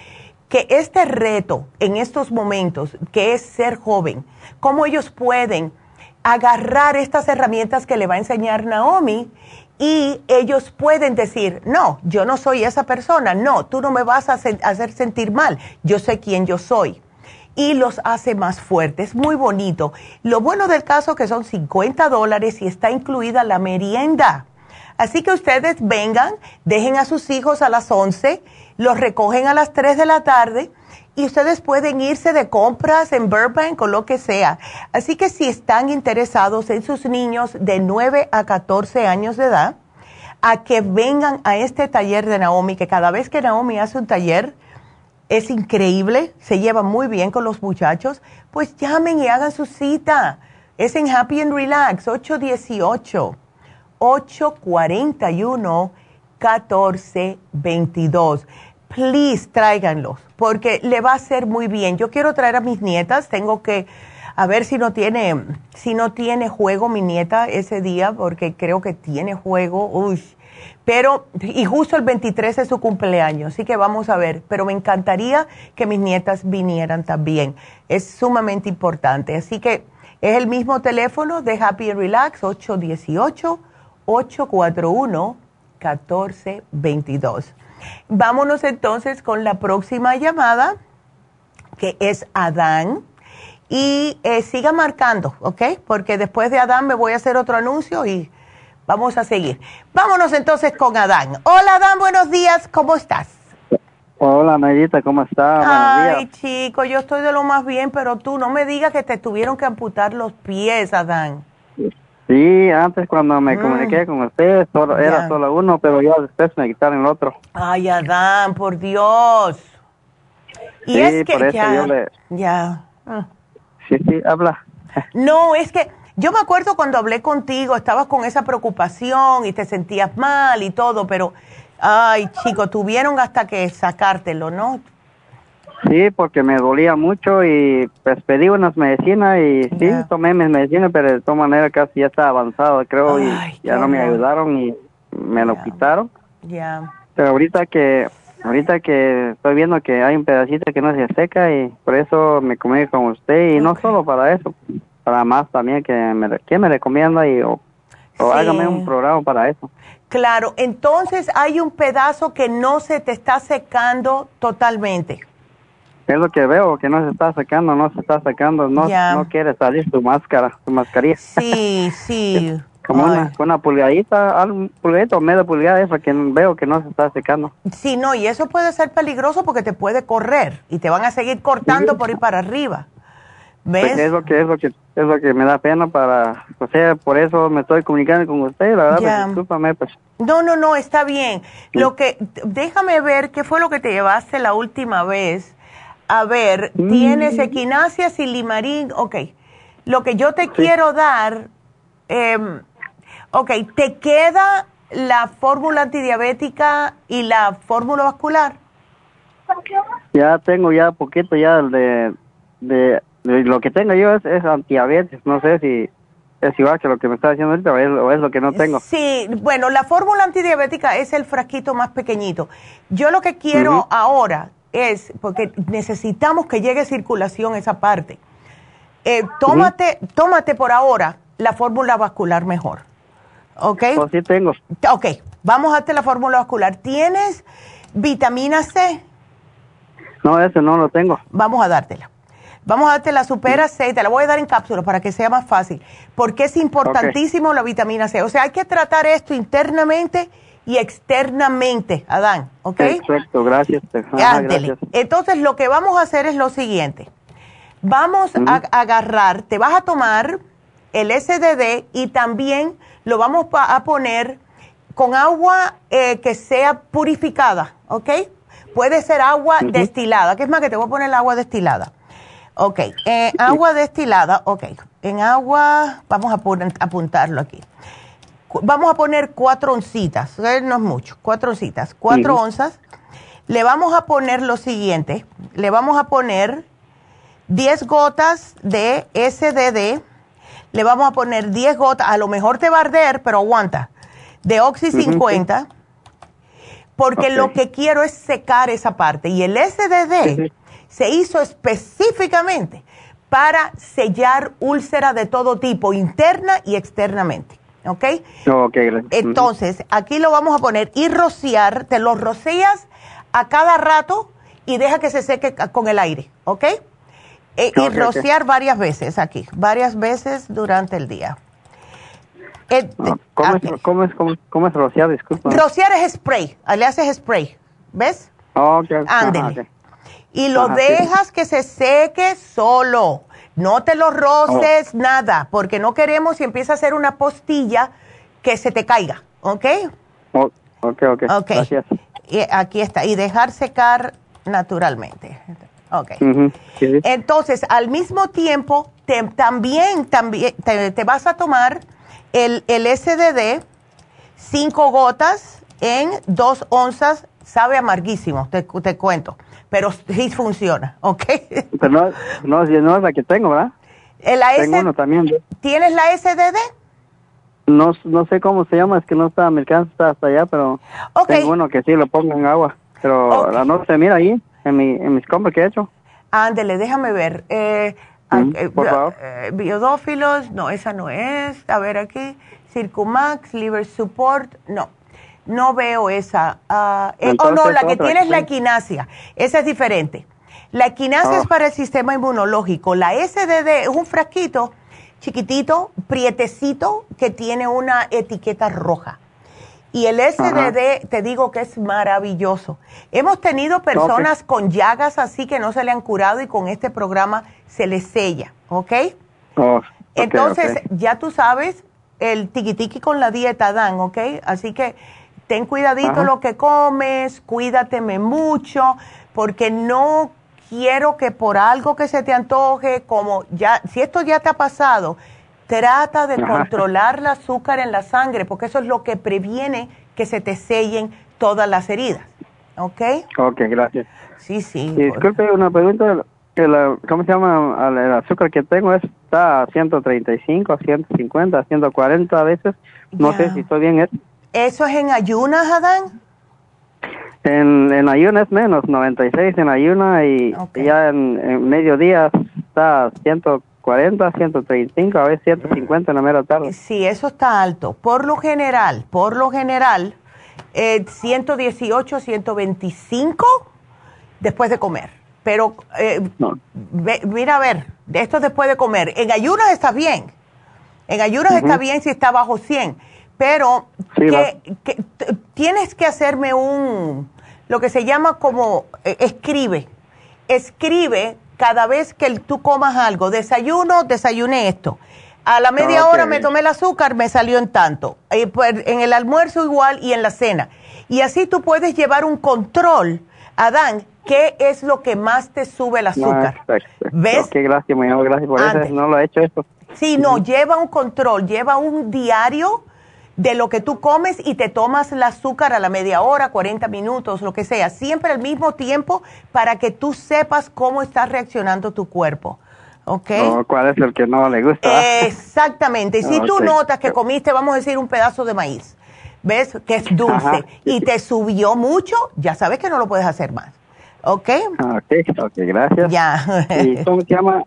que este reto en estos momentos, que es ser joven, cómo ellos pueden agarrar estas herramientas que le va a enseñar Naomi y ellos pueden decir, no, yo no soy esa persona, no, tú no me vas a hacer sentir mal, yo sé quién yo soy. Y los hace más fuertes, muy bonito. Lo bueno del caso es que son 50 dólares y está incluida la merienda. Así que ustedes vengan, dejen a sus hijos a las 11, los recogen a las 3 de la tarde y ustedes pueden irse de compras en Burbank o lo que sea. Así que si están interesados en sus niños de 9 a 14 años de edad, a que vengan a este taller de Naomi, que cada vez que Naomi hace un taller es increíble, se lleva muy bien con los muchachos, pues llamen y hagan su cita. Es en Happy and Relax, 818. 841-1422. Please, tráiganlos, porque le va a hacer muy bien. Yo quiero traer a mis nietas, tengo que a ver si no tiene, si no tiene juego mi nieta ese día, porque creo que tiene juego. Uy. Pero, y justo el 23 es su cumpleaños, así que vamos a ver. Pero me encantaría que mis nietas vinieran también. Es sumamente importante. Así que es el mismo teléfono de Happy and Relax, 818 841-1422. Vámonos entonces con la próxima llamada, que es Adán. Y eh, siga marcando, ¿ok? Porque después de Adán me voy a hacer otro anuncio y vamos a seguir. Vámonos entonces con Adán. Hola Adán, buenos días, ¿cómo estás? Hola, Mayita, ¿cómo estás? Ay, chico, yo estoy de lo más bien, pero tú no me digas que te tuvieron que amputar los pies, Adán. Sí, antes cuando me mm. comuniqué con usted solo, era solo uno, pero ya después me quitaron el otro. Ay, Adán, por Dios. Y sí, es que por eso ya, yo le... ya. Sí, sí, habla. No, es que yo me acuerdo cuando hablé contigo, estabas con esa preocupación y te sentías mal y todo, pero, ay, chico, tuvieron hasta que sacártelo, ¿no? Sí, porque me dolía mucho y pues pedí unas medicinas y sí, tomé mis medicinas, pero de todas maneras casi ya está avanzado, creo, y ya no me ayudaron y me lo quitaron. Ya. Pero ahorita que ahorita que estoy viendo que hay un pedacito que no se seca y por eso me comunico con usted y no solo para eso, para más también que me, que me recomienda y o, hágame un programa para eso. Claro, entonces hay un pedazo que no se te está secando totalmente. Es lo que veo, que no se está sacando, no se está sacando, no, no quiere salir tu máscara, tu mascarilla. Sí, sí. Como una, una pulgadita, un pulgadito o media pulgada, eso que veo que no se está secando. Sí, no, y eso puede ser peligroso porque te puede correr y te van a seguir cortando por ir para arriba. ¿Ves? Pues es lo que es lo que es lo que me da pena para, o sea, por eso me estoy comunicando con usted, la verdad, pues, discúlpame, pues. No, no, no, está bien. Lo que déjame ver qué fue lo que te llevaste la última vez a ver, tienes mm. equinacia, silimarín, ok. Lo que yo te quiero dar, eh, ok, ¿te queda la fórmula antidiabética y la fórmula vascular? Ya tengo ya poquito ya de, de, lo que tengo yo es, es antidiabetes, no sé si es igual que lo que me está diciendo ahorita o es, lo que no tengo. Sí, bueno, la fórmula antidiabética es el frasquito más pequeñito. Yo lo que quiero ahora, es porque necesitamos que llegue circulación esa parte. Eh, tómate, tómate por ahora la fórmula vascular mejor. ¿Ok? Pues sí tengo. Ok, vamos a hacer la fórmula vascular. ¿Tienes vitamina C? No, ese no lo tengo. Vamos a dártela. Vamos a darte la Supera 6, te la voy a dar en cápsulas para que sea más fácil, porque es importantísimo la vitamina C. O sea, hay que tratar esto internamente y externamente, Adán, ¿ok? Perfecto, gracias. gracias. Entonces, lo que vamos a hacer es lo siguiente. Vamos a agarrar, te vas a tomar el SDD y también lo vamos a poner con agua eh, que sea purificada, ¿ok? Puede ser agua destilada, que es más que te voy a poner el agua destilada. Ok, eh, agua destilada, ok. En agua, vamos a apuntarlo aquí. Vamos a poner cuatro oncitas, no es mucho, cuatro oncitas, cuatro onzas. Le vamos a poner lo siguiente, le vamos a poner 10 gotas de SDD, le vamos a poner 10 gotas, a lo mejor te va a arder, pero aguanta, de Oxy 50, porque lo que quiero es secar esa parte. Y el SDD se hizo específicamente para sellar úlcera de todo tipo, interna y externamente. ¿Ok? Ok, Entonces, aquí lo vamos a poner y rociar, te lo rocías a cada rato y deja que se seque con el aire, ¿ok? E, y rociar varias veces aquí, varias veces durante el día. Eh, ah, ¿Cómo, es, ¿cómo, es, cómo, es, rociar? Disculpa. Rociar es spray, le haces spray, ¿ves? Ok. Ándele. Y lo dejas que se seque solo. No te lo roces, oh. nada, porque no queremos si empieza a hacer una postilla que se te caiga, ¿ok? Oh, ok, ok. Gracias. Y aquí está. Y dejar secar naturalmente. Ok. Entonces, al mismo tiempo, también, también te, vas a tomar el, el SDD, cinco gotas en dos onzas, sabe amarguísimo, te, te cuento, pero sí funciona, ¿ok? Pero no, no, no es la que tengo, ¿verdad? La tengo uno también. ¿Tienes la SDD? No, no sé cómo se llama, es que no está, mi alcance está hasta allá, pero tengo uno que sí lo pongo en agua. Pero la no se mira ahí, en, mi, en mis compras que he hecho. Ándele, déjame ver. Eh, eh, eh, biodófilos, no, esa no es. A ver aquí, Circumax, Liver Support, no. No veo esa. Ah, oh, no, la que tiene es la equinacia. Esa es diferente. La equinacia es oh. para el sistema inmunológico. La SDD es un frasquito chiquitito, prietecito, que tiene una etiqueta roja. Y el SDD, te digo que es maravilloso. Hemos tenido personas con llagas así que no se le han curado y con este programa se les sella, ¿ok? Oh, Entonces, ya tú sabes, el tiquitiqui con la dieta dan, ¿ok? Así que ten cuidadito lo que comes, cuídateme mucho, porque no quiero que por algo que se te antoje, como ya, si esto ya te ha pasado, Trata de controlar el azúcar en la sangre, porque eso es lo que previene que se te sellen todas las heridas. ¿Ok? Ok, gracias. Sí, sí. disculpe, una pregunta. ¿Cómo se llama? El azúcar que tengo está a 135, a 150, a 140 a veces. No sé si estoy bien. ¿Eso es en ayunas, Adán? En, en ayunas es menos, 96 en ayunas y ya en, en mediodía está a 140. 140, 135, a veces 150 en la mera tarde. Sí, eso está alto. Por lo general, por lo general, eh, 118, 125 después de comer. Pero eh, mira a ver, de esto después de comer. En ayunas está bien. En ayunas está bien si está bajo 100. Pero que, tienes que hacerme un, lo que se llama como, eh, escribe. Escribe cada vez que tú comas algo, desayuno, desayuné esto. A la media hora me tomé el azúcar, me salió en tanto. Eh, pues, en el almuerzo igual y en la cena. Y así tú puedes llevar un control. Adán, ¿qué es lo que más te sube el azúcar? ¿Ves? Ok, gracias, gracias por eso. No lo he hecho esto. Sí, no, lleva un control, lleva un diario de lo que tú comes y te tomas el azúcar a la media hora, 40 minutos, lo que sea, siempre al mismo tiempo para que tú sepas cómo está reaccionando tu cuerpo. ¿Ok? ¿Cuál es el que no le gusta? Exactamente. Y si tú notas que comiste, vamos a decir, un pedazo de maíz, ¿ves? Que es dulce y te subió mucho, ya sabes que no lo puedes hacer más. ¿Ok? Ok, ok, gracias. Ya. ¿Y cómo se llama?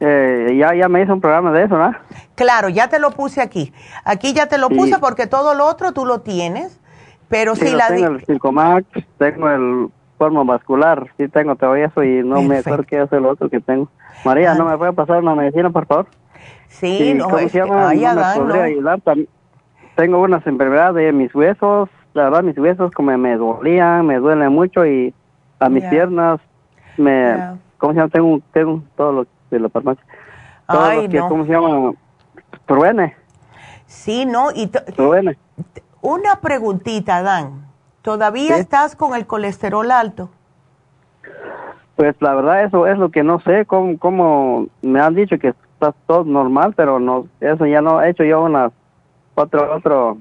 Eh, ya, ya me hizo un programa de eso, ¿no? Claro, ya te lo puse aquí. Aquí ya te lo puse porque todo lo otro tú lo tienes, pero sí, si la... Tengo el Circomax, tengo el forma vascular. Sí tengo todavía eso y no me acuerdo qué es el otro que tengo. María, ¿no me puede pasar una medicina, por favor? Sí, no, es que, ayudar. Tengo unas enfermedades de mis huesos, la verdad mis huesos como me dolían, me duelen mucho y a mis piernas me... ¿Cómo se llama? Tengo, tengo todo lo de la farmacia. Ay, que, ¿Cómo se llama? Truene. Sí, ¿no? Y Truene. Una preguntita, Dan. ¿Todavía estás con el colesterol alto? Pues la verdad eso es lo que no sé, cómo, cómo me han dicho que está todo normal, pero no, eso ya no he hecho yo unas cuatro, otro,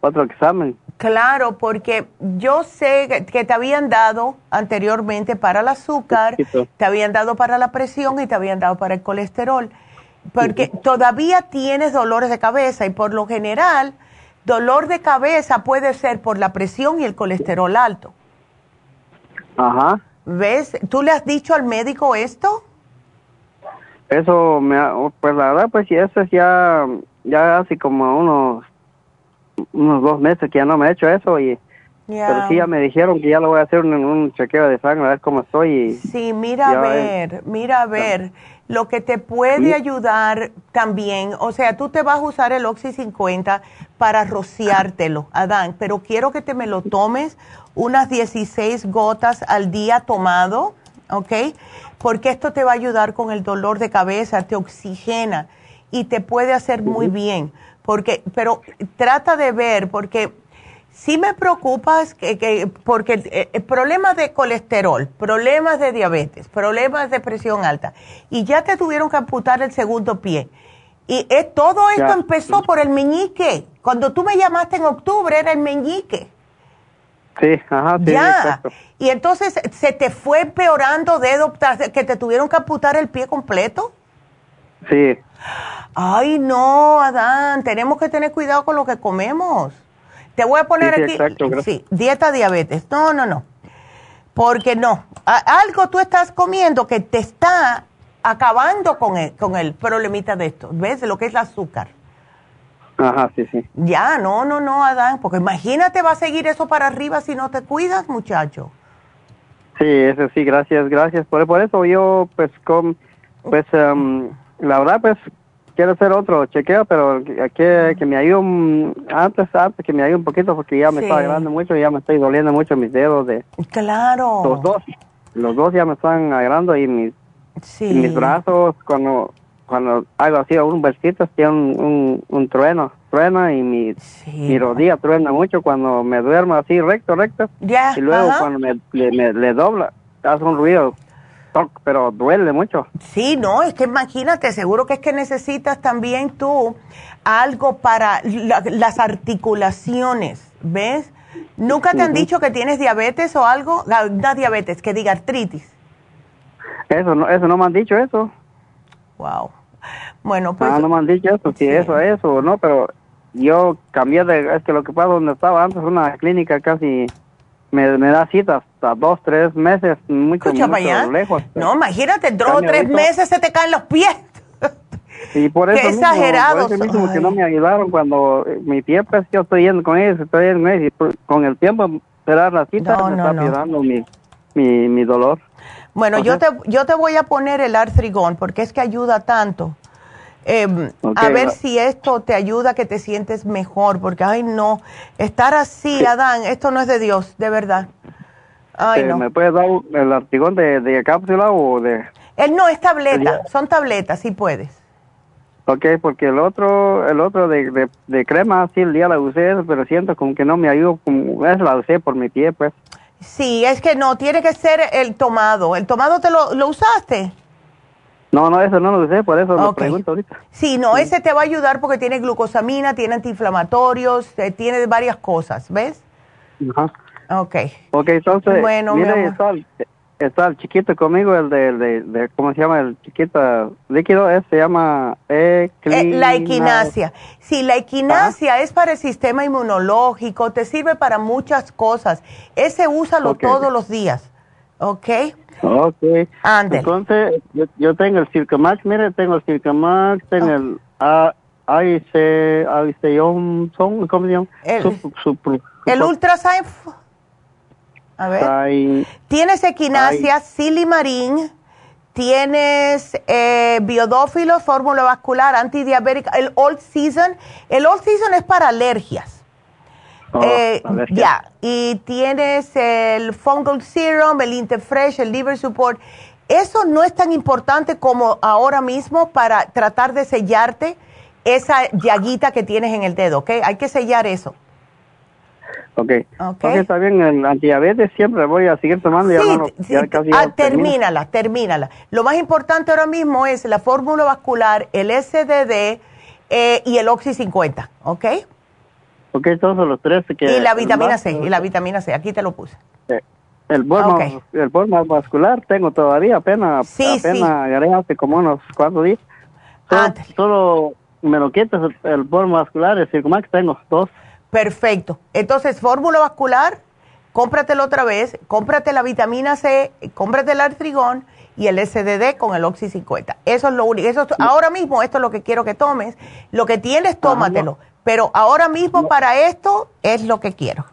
otro examen. Claro, porque yo sé que te habían dado anteriormente para el azúcar, te habían dado para la presión y te habían dado para el colesterol, porque todavía tienes dolores de cabeza y por lo general dolor de cabeza puede ser por la presión y el colesterol alto. Ajá. ¿Ves? ¿Tú le has dicho al médico esto? Eso me ha, pues la verdad pues eso es ya ya hace como unos unos dos meses que ya no me he hecho eso y pero sí ya me dijeron que ya lo voy a hacer un, un chequeo de sangre a ver cómo estoy y sí mira a ver mira a ver lo que te puede ayudar también, o sea, tú te vas a usar el Oxy 50 para rociártelo, Adán, pero quiero que te me lo tomes unas 16 gotas al día tomado, ¿ok? Porque esto te va a ayudar con el dolor de cabeza, te oxigena y te puede hacer muy bien. Porque, pero trata de ver, porque sí me preocupa que, porque el, eh, eh, problemas de colesterol, problemas de diabetes, problemas de presión alta, y ya te tuvieron que amputar el segundo pie. Y todo esto empezó por el meñique. Cuando tú me llamaste en octubre era el meñique. Sí, ajá, sí. Ya. Y entonces se te fue empeorando dedo que te tuvieron que amputar el pie completo. Sí. Ay, no, Adán, tenemos que tener cuidado con lo que comemos. Te voy a poner aquí, sí, dieta diabetes. No, no, no. Porque no. algo tú estás comiendo que te está acabando con el, con el problemita de esto. ¿Ves? De lo que es el azúcar. Ajá, sí, sí. Ya, no, no, no, Adán. Porque imagínate, va a seguir eso para arriba si no te cuidas, muchacho. Sí, eso sí, gracias, gracias. Por, por eso yo, pues, con, pues, um, la verdad, pues, quiero hacer otro chequeo, pero que, que me ayude antes, antes que me ayude un poquito porque ya me está agarrando mucho y ya me estoy doliendo mucho mis dedos de... Claro. Los dos, los dos ya me están agarrando y mis, mis brazos cuando cuando hago así un besito tiene un, un, trueno, truena y mi, mi rodilla truena mucho cuando me duermo así recto, recto. y luego cuando me, le, le dobla, hace un ruido pero duele mucho. Sí, no, es que imagínate, seguro que es que necesitas también tú algo para las articulaciones, ¿ves? ¿Nunca te han dicho que tienes diabetes o algo? No diabetes, que diga artritis. Eso no, eso no me han dicho eso. Wow. Bueno, pues... Ah, no me han dicho eso, si eso es eso o no, pero yo cambié de... Es que lo que pasa donde estaba antes, una clínica casi me, me da citas hasta dos, tres meses, mucho, mucho lejos. No, imagínate, dos o tres meses se te caen los pies. Y por eso Qué. Mismo, mismo que no me ayudaron cuando eh, mi pie, pues yo estoy yendo con ellos, estoy yendo con ellos, y con el tiempo esperar la cita me está ayudando mi, mi, mi, dolor. Bueno, yo te, yo te voy a poner el artrigón porque es que ayuda tanto. Em, a ver si esto te ayuda, que te sientes mejor, porque, ay, no, estar así, Adán, esto no es de Dios, de verdad. Ay, no. ¿Me puedes dar el artigón de, de cápsula o de...? Él no, es tableta, son tabletas, sí puedes. Ok, porque el otro, el otro de, de, crema, sí, el día la usé, pero siento como que no me como es la usé por mi pie, pues. Sí, es que no, tiene que ser el tomado. ¿El tomado te lo, lo usaste? No, no, eso no lo sé, por eso lo pregunto ahorita. Sí, no, ese te va a ayudar porque tiene glucosamina, tiene antiinflamatorios, eh, tiene varias cosas, ¿ves? Ajá. Ok. Ok, entonces, bueno, mire, está, el chiquito conmigo, el de, de, ¿cómo se llama? El chiquito líquido, ese se llama eh, La equinacia. Sí, la equinacia es para el sistema inmunológico, te sirve para muchas cosas. Ese úsalo todos los días, ¿ok? Ok. Entonces, yo, yo, tengo el Circamax, mire, tengo el Circamax, tengo el A, AIC, AIC, son, ¿cómo se llama? El, su, su, el Ultrasign. A ver. tienes equinacia, silimarín, tienes eh, biodófilos, fórmula vascular, antidiabética, el Old Season. El Old Season es para alergias. Oh, eh, ya, y tienes el Fungal Serum, el Interfresh, el Liver Support. Eso no es tan importante como ahora mismo para tratar de sellarte esa llaguita que tienes en el dedo, ¿ok? Hay que sellar eso. Ok. okay. está bien, el antidiabetes siempre voy a seguir tomando. Sí, ah, termínala, termínala. Lo más importante ahora mismo es la fórmula vascular, el SDD eh, y el Oxy 50, ¿ok? Todos los tres. Que y la vitamina C, y la vitamina C, aquí te lo puse. El polvo, el polvo vascular tengo todavía, apenas, sí, apenas hace como unos cuatro días. Solo, me lo quitas el, polvo vascular, el Circumax tengo dos. Perfecto. Entonces, fórmula vascular, cómpratelo otra vez, cómprate la vitamina C, cómprate el artrigón y el SDD con el Oxy 50. Eso es lo único. Eso ahora mismo esto es lo que quiero que tomes. Lo que tienes, tómatelo. Pero ahora mismo para esto es lo que quiero.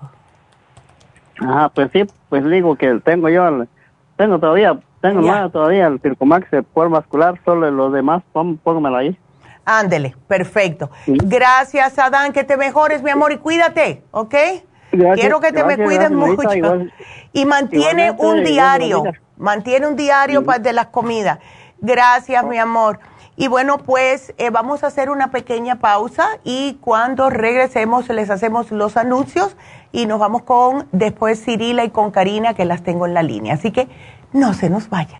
Ah, pues sí, pues digo que tengo yo, tengo todavía, tengo más todavía el Circumax, poder vascular, solo los demás, póngamelo ahí. Ándele, perfecto. Gracias, Adán, que te mejores, mi amor, y cuídate, ¿ok? Quiero que te me cuides mucho. y mantiene un diario, mantiene un diario de las comidas. Gracias, mi amor. Y bueno, pues eh, vamos a hacer una pequeña pausa y cuando regresemos les hacemos los anuncios y nos vamos con después Cirila y con Karina que las tengo en la línea. Así que no se nos vayan.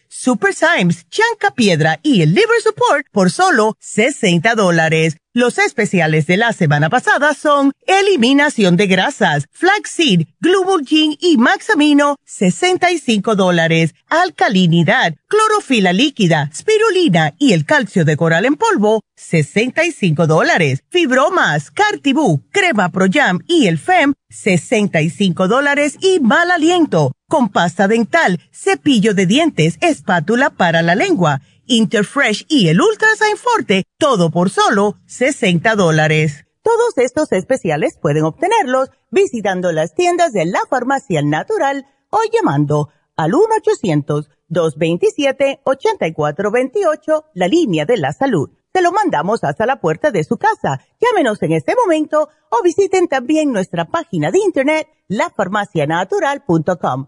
Super Symes, Chanca Piedra y el Liver Support por solo 60 dólares. Los especiales de la semana pasada son eliminación de grasas, flaxseed, glubulgin y maxamino, 65 dólares, alcalinidad, clorofila líquida, spirulina y el calcio de coral en polvo, 65 dólares, fibromas, cartibú, crema pro jam y el fem, 65 dólares. Y mal aliento, con pasta dental, cepillo de dientes, espátula para la lengua, Interfresh y el Ultrasign Forte, todo por solo 60 dólares. Todos estos especiales pueden obtenerlos visitando las tiendas de la farmacia natural o llamando al 1-800-227-8428, la línea de la salud. Te lo mandamos hasta la puerta de su casa. Llámenos en este momento o visiten también nuestra página de internet, lafarmacianatural.com.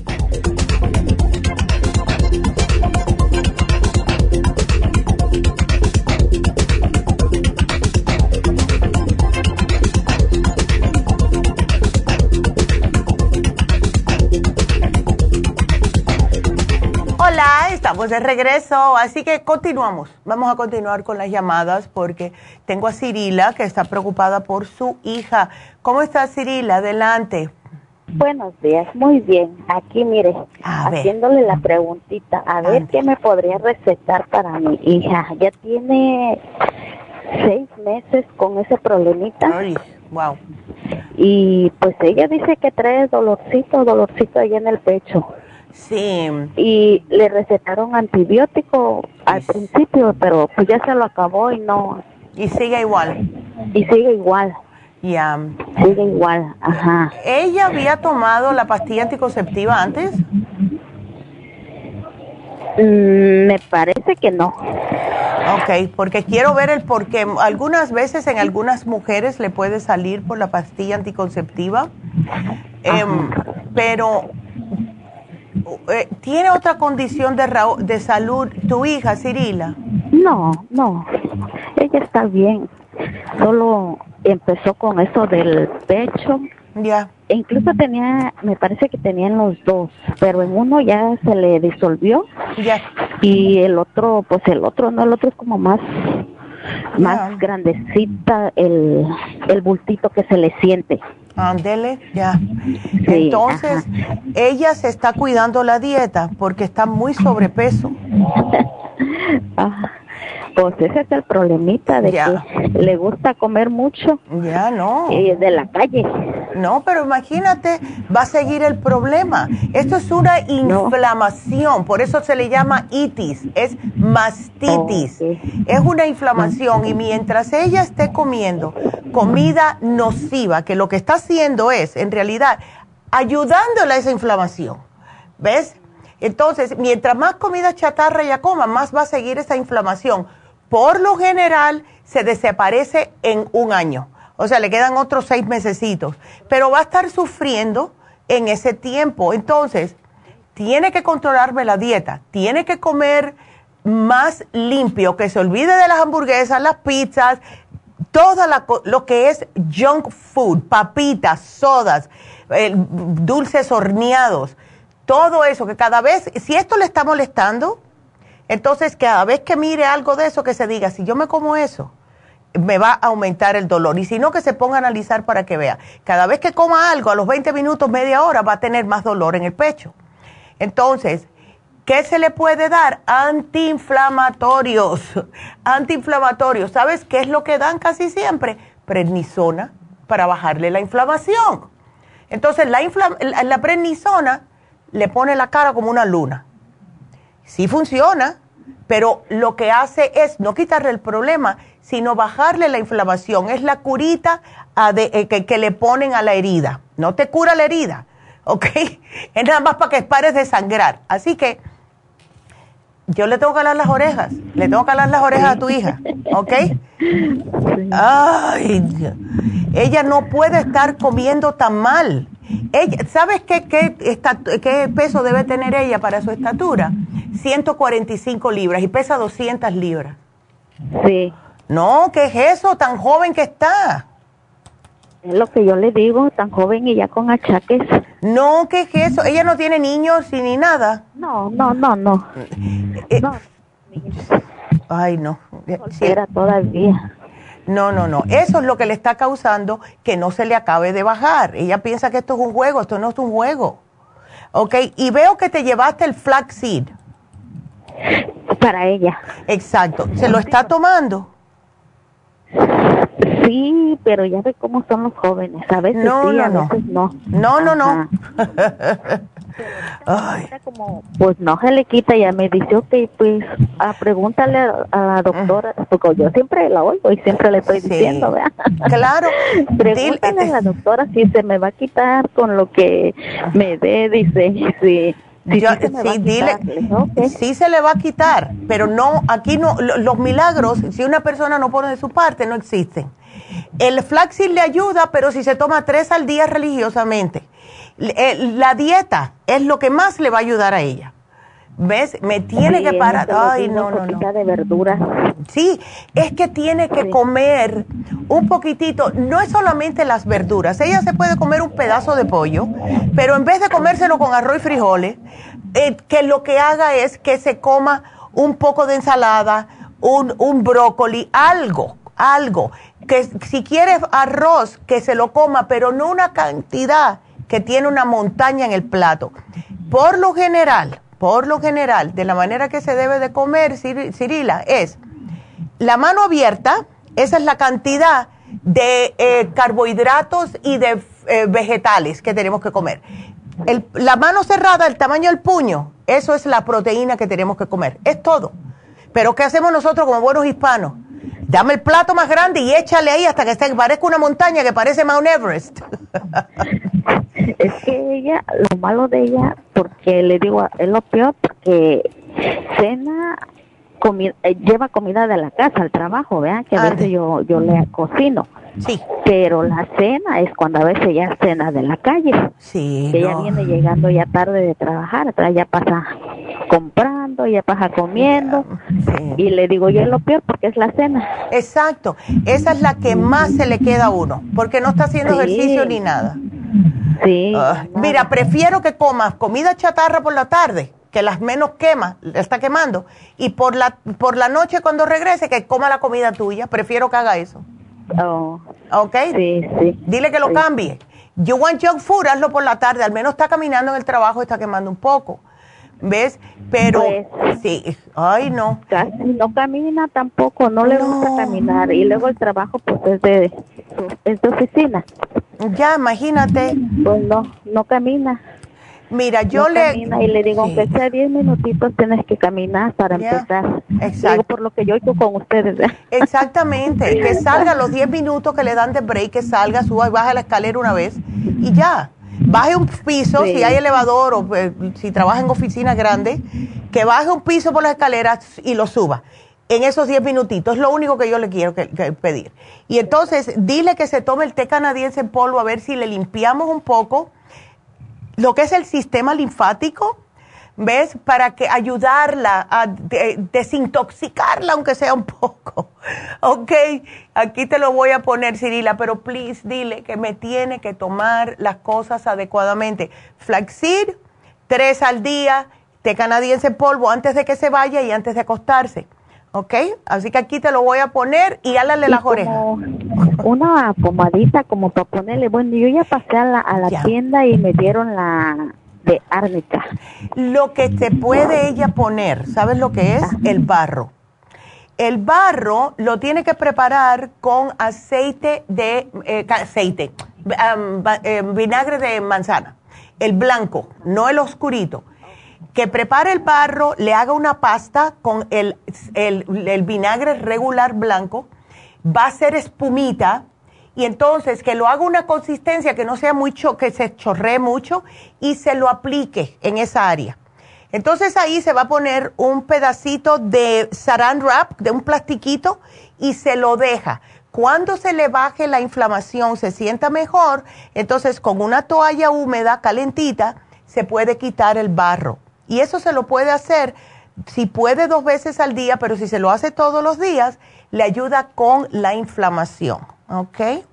Hola, estamos de regreso, así que continuamos. Vamos a continuar con las llamadas porque tengo a Cirila que está preocupada por su hija. ¿Cómo está Cirila? Adelante. Buenos días, muy bien. Aquí, mire, haciéndole la preguntita, a ver qué me podría recetar para mi hija. Ya tiene seis meses con ese problemita. wow. Y pues ella dice que trae dolorcito, dolorcito ahí en el pecho. Sí. Y le recetaron antibiótico al principio, pero pues ya se lo acabó y no. Y sigue igual. Y sigue igual. Ya. Sigue igual, ajá. ¿Ella había tomado la pastilla anticonceptiva antes? Mm, me parece que no. Ok, porque quiero ver el por qué. Algunas veces en algunas mujeres le puede salir por la pastilla anticonceptiva, em, pero ¿tiene otra condición de, de salud tu hija, Cirila? No, no, ella está bien. Solo empezó con eso del pecho. Ya. E incluso tenía, me parece que tenían los dos, pero en uno ya se le disolvió. Ya. Y el otro, pues el otro, no, el otro es como más, más grandecita el, el bultito que se le siente. Ándele, ya. Entonces, ella se está cuidando la dieta porque está muy sobrepeso. ah. Pues ese es el problemita de que le gusta comer mucho. Ya, no. Y de la calle. No, pero imagínate, va a seguir el problema. Esto es una inflamación, por eso se le llama itis, es mastitis. Es una inflamación y mientras ella esté comiendo comida nociva, que lo que está haciendo es, en realidad, ayudándole a esa inflamación. ¿Ves? Entonces, mientras más comida chatarra ella coma, más va a seguir esa inflamación por lo general se desaparece en un año. O sea, le quedan otros seis mesecitos. Pero va a estar sufriendo en ese tiempo. Entonces, tiene que controlarme la dieta. Tiene que comer más limpio, que se olvide de las hamburguesas, las pizzas, todo lo que es junk food, papitas, sodas, dulces horneados, todo eso, que cada vez, si esto le está molestando, entonces, cada vez que mire algo de eso, que se diga, si yo me como eso, me va a aumentar el dolor. Y si no, que se ponga a analizar para que vea. Cada vez que coma algo, a los 20 minutos, media hora, va a tener más dolor en el pecho. Entonces, ¿qué se le puede dar? Antiinflamatorios. Antiinflamatorios. ¿Sabes qué es lo que dan casi siempre? Prednisona para bajarle la inflamación. Entonces, la, la prednisona le pone la cara como una luna. Sí funciona, pero lo que hace es no quitarle el problema, sino bajarle la inflamación. Es la curita eh, que, le ponen a la herida. No te cura la herida, ¿ok? Es nada más para que pares de sangrar. Así que yo le tengo que alar las orejas. Le tengo que alar las orejas a tu hija, ¿ok? Ay, ella no puede estar comiendo tan mal. ¿Sabes qué, qué, qué peso debe tener ella para su estatura? 145 libras y pesa 200 libras. Sí. No, ¿qué es eso? Tan joven que está. Es lo que yo le digo, tan joven y ya con achaques. No, ¿qué es eso? Ella no tiene niños ni nada. No, no, no, no. Eh, no. Ay, no. Era todavía. No, no, no. Eso es lo que le está causando que no se le acabe de bajar. Ella piensa que esto es un juego, esto no es un juego. ¿Ok? Y veo que te llevaste el flaxseed. Para ella. Exacto. ¿Se lo está tomando? Sí, pero ya ve cómo son los jóvenes. A veces no, sí, no, a veces no. No, no, no. Como, pues no se le quita, ya me dice, ok, pues a pregúntale a, la doctora, porque yo siempre la oigo y siempre le estoy diciendo, ¿verdad? Claro. pregúntale a la doctora si se me va a quitar con lo que me dé, dice, sí. Sí, sí, dile, sí se le va a quitar, pero no, aquí no, los milagros, si una persona no pone de su parte, no existen. El flaxil le ayuda, pero si se toma tres al día religiosamente. Eh, la dieta es lo que más le va a ayudar a ella. ¿Ves? Me tiene que parar. Ay, no, no, no. de verduras. Sí, es que tiene que comer un poquitito. No es solamente las verduras. Ella se puede comer un pedazo de pollo, pero en vez de comérselo con arroz y frijoles, eh, que lo que haga es que se coma un poco de ensalada, un, un brócoli, algo, algo. Que si quiere arroz, que se lo coma, pero no una cantidad que tiene una montaña en el plato. Por lo general, por lo general, de la manera que se debe de comer, Cirila, es la mano abierta, esa es la cantidad de eh, carbohidratos y de eh, vegetales que tenemos que comer. la mano cerrada, el tamaño del puño, eso es la proteína que tenemos que comer. Es todo. Pero ¿qué hacemos nosotros como buenos hispanos? Dame el plato más grande y échale ahí hasta que esté, parezca una montaña que parece Mount Everest. es que ella, lo malo de ella, porque le digo, es lo peor, porque cena, comida, eh, lleva comida de la casa al trabajo, vean que a veces yo, yo le cocino. Sí. Pero la cena es cuando a veces ya cena de la calle. Sí. Que ella viene llegando ya tarde de trabajar, atrás ya pasa comprando, ya pasa comiendo. Y le digo yo es lo peor porque es la cena. Exacto. Esa es la que más se le queda a uno, porque no está haciendo ejercicio ni nada. Sí. Ah, mira, prefiero que comas comida chatarra por la tarde, que las menos quema, está quemando, y por la, por la noche cuando regrese que coma la comida tuya. Prefiero que haga eso. Oh. ¿Ok? Sí, sí. Dile que lo cambie. You want junk food, hazlo por la tarde. Al menos está caminando en el trabajo, está quemando un poco. ¿Ves? Pero, pues, sí. Ay, no. Casi no camina tampoco, no, le gusta caminar. Y luego el trabajo, pues, es de, es de oficina. Ya, imagínate. Pues no, no camina. Mira, yo le... y le digo, aunque sea 10 minutitos, tienes que caminar para empezar. Exacto. por lo que yo hice con ustedes. Exactamente. que salga los 10 minutos que le dan de break, que salga, suba y baja la escalera una vez y ya. Baje un piso, si hay elevador o pues, si trabaja en oficina grande, que baje un piso por las escaleras y lo suba en esos 10 minutitos. Es lo único que yo le quiero pedir. Y entonces, dile que se tome el té canadiense en polvo a ver si le limpiamos un poco lo que es el sistema linfático, ¿ves? Para que ayudarla a desintoxicarla, aunque sea un poco. ok, aquí te lo voy a poner, Cirila, pero please dile que me tiene que tomar las cosas adecuadamente. Flaxseed, tres al día, té canadiense polvo antes de que se vaya y antes de acostarse. ¿Ok? Así que aquí te lo voy a poner y álale las orejas. Una pomadita como para ponerle, bueno, yo ya pasé a la, a la tienda y me dieron la de árnica. Lo que te puede ella poner, ¿sabes lo que es? El barro. El barro lo tiene que preparar con aceite de, eh, aceite, eh, vinagre de manzana, el blanco, no el oscurito que prepare el barro, le haga una pasta con el, vinagre regular blanco, va a ser espumita y entonces que lo haga una consistencia que no sea mucho, que se chorree mucho y se lo aplique en esa área. Entonces ahí se va a poner un pedacito de saran wrap, de un plastiquito, y se lo deja. Cuando se le baje la inflamación, se sienta mejor, entonces con una toalla húmeda, calentita, se puede quitar el barro. Y eso se lo puede hacer, si puede dos veces al día, pero si se lo hace todos los días, le ayuda con la inflamación. ¿Ok?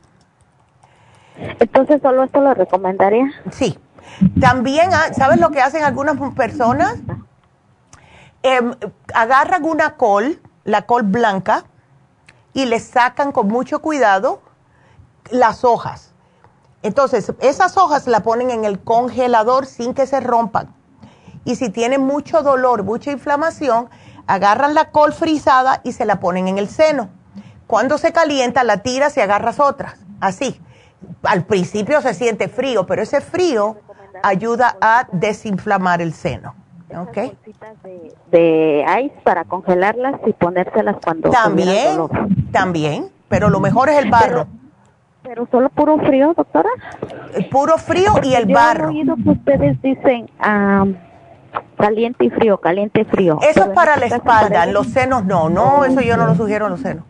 Entonces, ¿solo esto lo recomendaría? Sí. También, ah, ¿sabes lo que hacen algunas personas? Em, agarran una col, la col blanca, y le sacan con mucho cuidado las hojas. Entonces, esas hojas la ponen en el congelador sin que se rompan y si tienen mucho dolor, mucha inflamación, agarran la col frisada y se la ponen en el seno. Cuando se calienta, la tiras y agarras otras. Así. Al principio se siente frío, pero ese frío ayuda a desinflamar el seno. ¿Ok? De, de ice para congelarlas y ponérselas cuando También, también, pero lo mejor es el barro. Pero, solo puro frío, doctora. puro frío y el barro. He oído que ustedes dicen, um, Caliente y frío, caliente y frío. Eso es para la espalda, los senos no, no, eso yo no lo sugiero en los senos.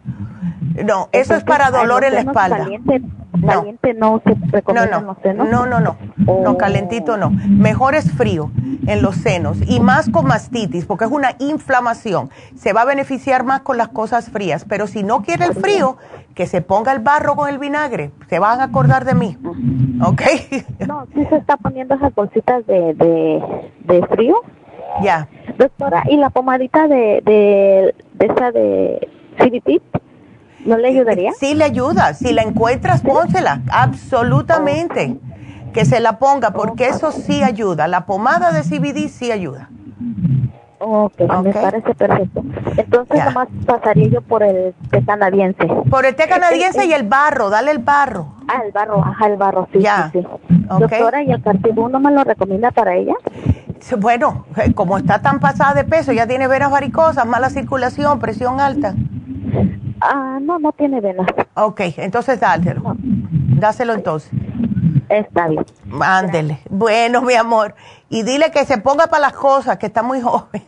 No, eso es para dolor en la espalda. Caliente, caliente no, se recomienda no, los senos. No, no, no, no, oh. calentito no. Mejor es frío en los senos y más con mastitis porque es una inflamación. Se va a beneficiar más con las cosas frías, pero si no quiere el frío, que se ponga el barro con el vinagre. Se van a acordar de mí. ¿Ok? No, si se está poniendo esas bolsitas de, de, de frío. Ya. Doctora, ¿y la pomadita de, de, de esa de CBT? ¿No le ayudaría? Sí, le ayuda. Si la encuentras, pónsela. Absolutamente. Que se la ponga, porque eso sí ayuda. La pomada de CBD sí ayuda. Ok, me parece perfecto. Entonces, nomás pasaría yo por el té canadiense. Por el té canadiense y el barro, dale el barro. Ah, el barro, ajá, el barro, sí. Ya. Sí, Doctora, ¿y el cartibú no me lo recomienda para ella? Bueno, eh, como está tan pasada de peso, ya tiene venas varicosas, mala circulación, presión alta. Ah, no, no tiene venas. Ok, entonces dáselo. Dáselo entonces. Está bien. Ándele. Bueno, mi amor. Y dile que se ponga para las cosas, que está muy joven.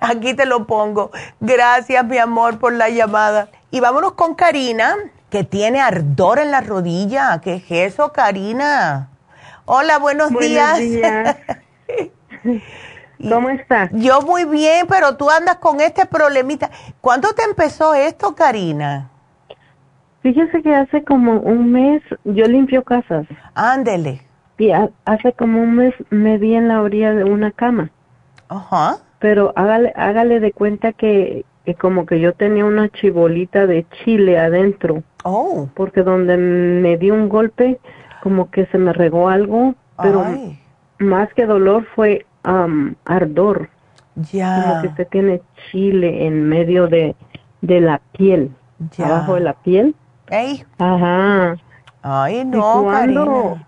Aquí te lo pongo. Gracias, mi amor, por la llamada. Y vámonos con Karina, que tiene ardor en la rodilla. ¿Qué es eso, Karina? Hola, buenos, buenos días. días. ¿Cómo estás? Yo muy bien, pero tú andas con este problemita. ¿Cuándo te empezó esto, Karina? Fíjese que hace como un mes yo limpio casas. Ándele. Y hace como un mes me di en la orilla de una cama. Ajá. Pero hágale, hágale de cuenta que, que como que yo tenía una chibolita de chile adentro. Oh. Porque donde me di un golpe, como que se me regó algo, pero más que dolor fue ardor. Ya. Como que se tiene chile en medio de, de la piel, ya. abajo de la piel. Ey. Ajá. Ay, no, Karina.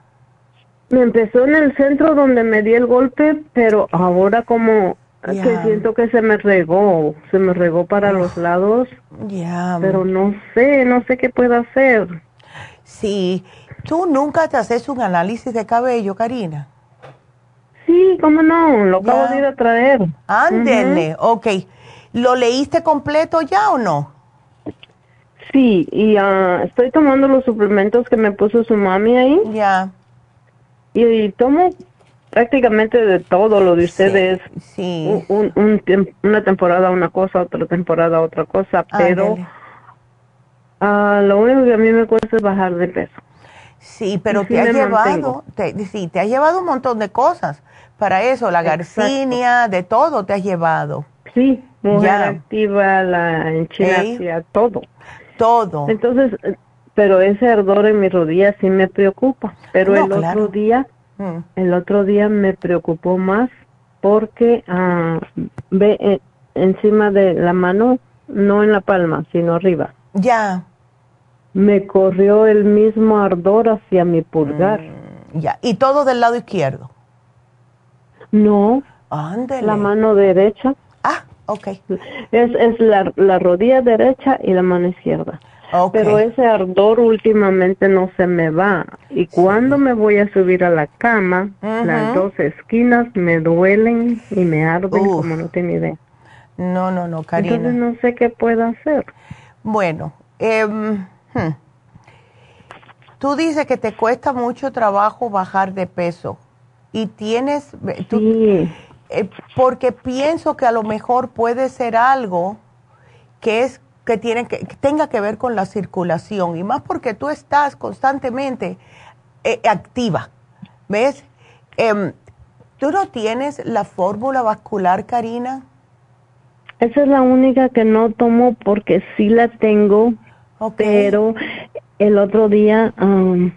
Me empezó en el centro donde me di el golpe, pero ahora como que siento que se me regó, se me regó para los lados. Ya. Pero no sé, no sé qué puedo hacer. Sí. ¿Tú nunca te haces un análisis de cabello, Karina? Sí, cómo no, lo acabo de ir a traer. Ándele, ok. ¿Lo leíste completo ya o no? Sí, y uh, estoy tomando los suplementos que me puso su mami ahí. Ya. Y, tomo prácticamente de todo lo de ustedes. Sí. Un, un, una temporada una cosa, otra temporada otra cosa, pero uh, lo único que a mí me cuesta es bajar de peso. Sí, pero te ha llevado, sí, te ha llevado un montón de cosas para eso, la garcinia, de todo te has llevado. Sí, mujer activa, la enchinacia, todo. Todo. Entonces, pero ese ardor en mi rodilla sí me preocupa. Pero el otro día, mm. el otro día me preocupó más porque ah, ve eh, encima de la mano, no en la palma, sino arriba. Ya. Me corrió el mismo ardor hacia mi pulgar. Mm, ya. ¿Y todo del lado izquierdo? No. La mano derecha. Ok. Es, es la, la rodilla derecha y la mano izquierda. Pero ese ardor últimamente no se me va. Y cuando me voy a subir a la cama, las dos esquinas me duelen y me arden como no tiene idea. No, no, no, Karina. Entonces no sé qué puedo hacer. Bueno, em, hmm. tú dices que te cuesta mucho trabajo bajar de peso y tienes, sí. Eh, porque pienso que a lo mejor puede ser algo que es que tiene que, tenga que ver con la circulación y más porque tú estás constantemente eh, activa, ¿ves? Em, ¿Tú no tienes la fórmula vascular, Karina? Esa es la única que no tomo porque sí la tengo, pero el otro día, el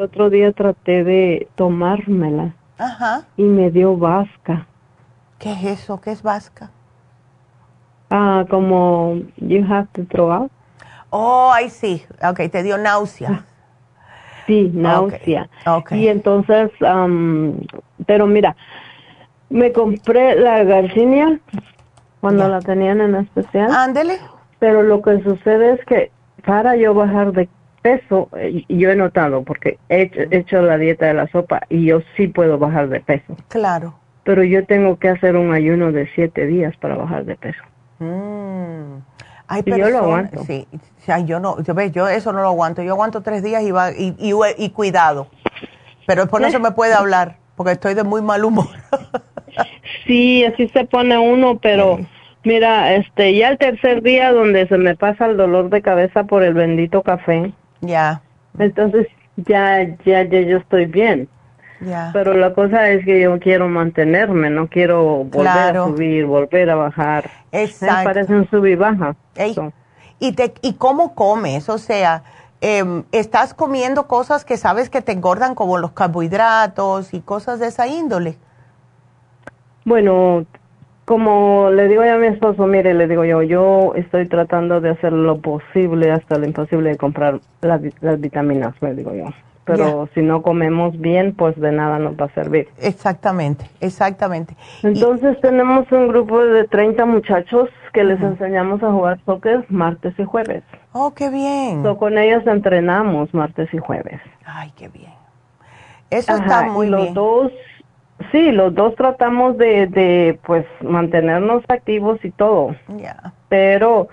otro día traté de tomármela Ajá. Y me dio vasca. ¿Qué es eso? ¿Qué es vasca? Ah, como you have to throw out. Oh, ahí sí. Ok, te dio náusea. Sí, náusea. Okay. Y entonces, um, pero mira, me compré la garcinia cuando la tenían en especial. Ándele. Pero lo que sucede es que para yo bajar de peso, eh, yo he notado, porque he hecho, la dieta de la sopa y yo sí puedo bajar de peso. Claro. Pero yo tengo que hacer un ayuno de siete días para bajar de peso. Mm. y yo lo aguanto. Sí, yo no, yo, yo eso no lo aguanto. Yo aguanto tres días y, va, y, y, cuidado. Pero después no se me puede hablar, porque estoy de muy mal humor. sí, así se pone uno, pero... Mira, este, ya el tercer día donde se me pasa el dolor de cabeza por el bendito café, ya. Entonces ya, ya, ya yo estoy bien. Pero la cosa es que yo quiero mantenerme, no quiero volver a subir, volver a bajar. Exacto. Me parece un sub y baja. ¿Y, te, ¿Y cómo comes? O sea, eh, ¿estás comiendo cosas que sabes que te engordan como los carbohidratos y cosas de esa índole? Bueno, como le digo yo a mi esposo, mire, le digo yo, yo estoy tratando de hacer lo posible hasta lo imposible de comprar las, vitaminas, le digo yo. Pero si no comemos bien, pues de nada nos va a servir. Exactamente, exactamente. Entonces tenemos un grupo de 30 muchachos que les enseñamos a jugar soccer martes y jueves. Oh, qué bien. con ellos entrenamos martes y jueves. Ay, qué bien. Eso está muy y los Dos, sí, los dos tratamos de, de pues mantenernos activos y todo. Ya. Pero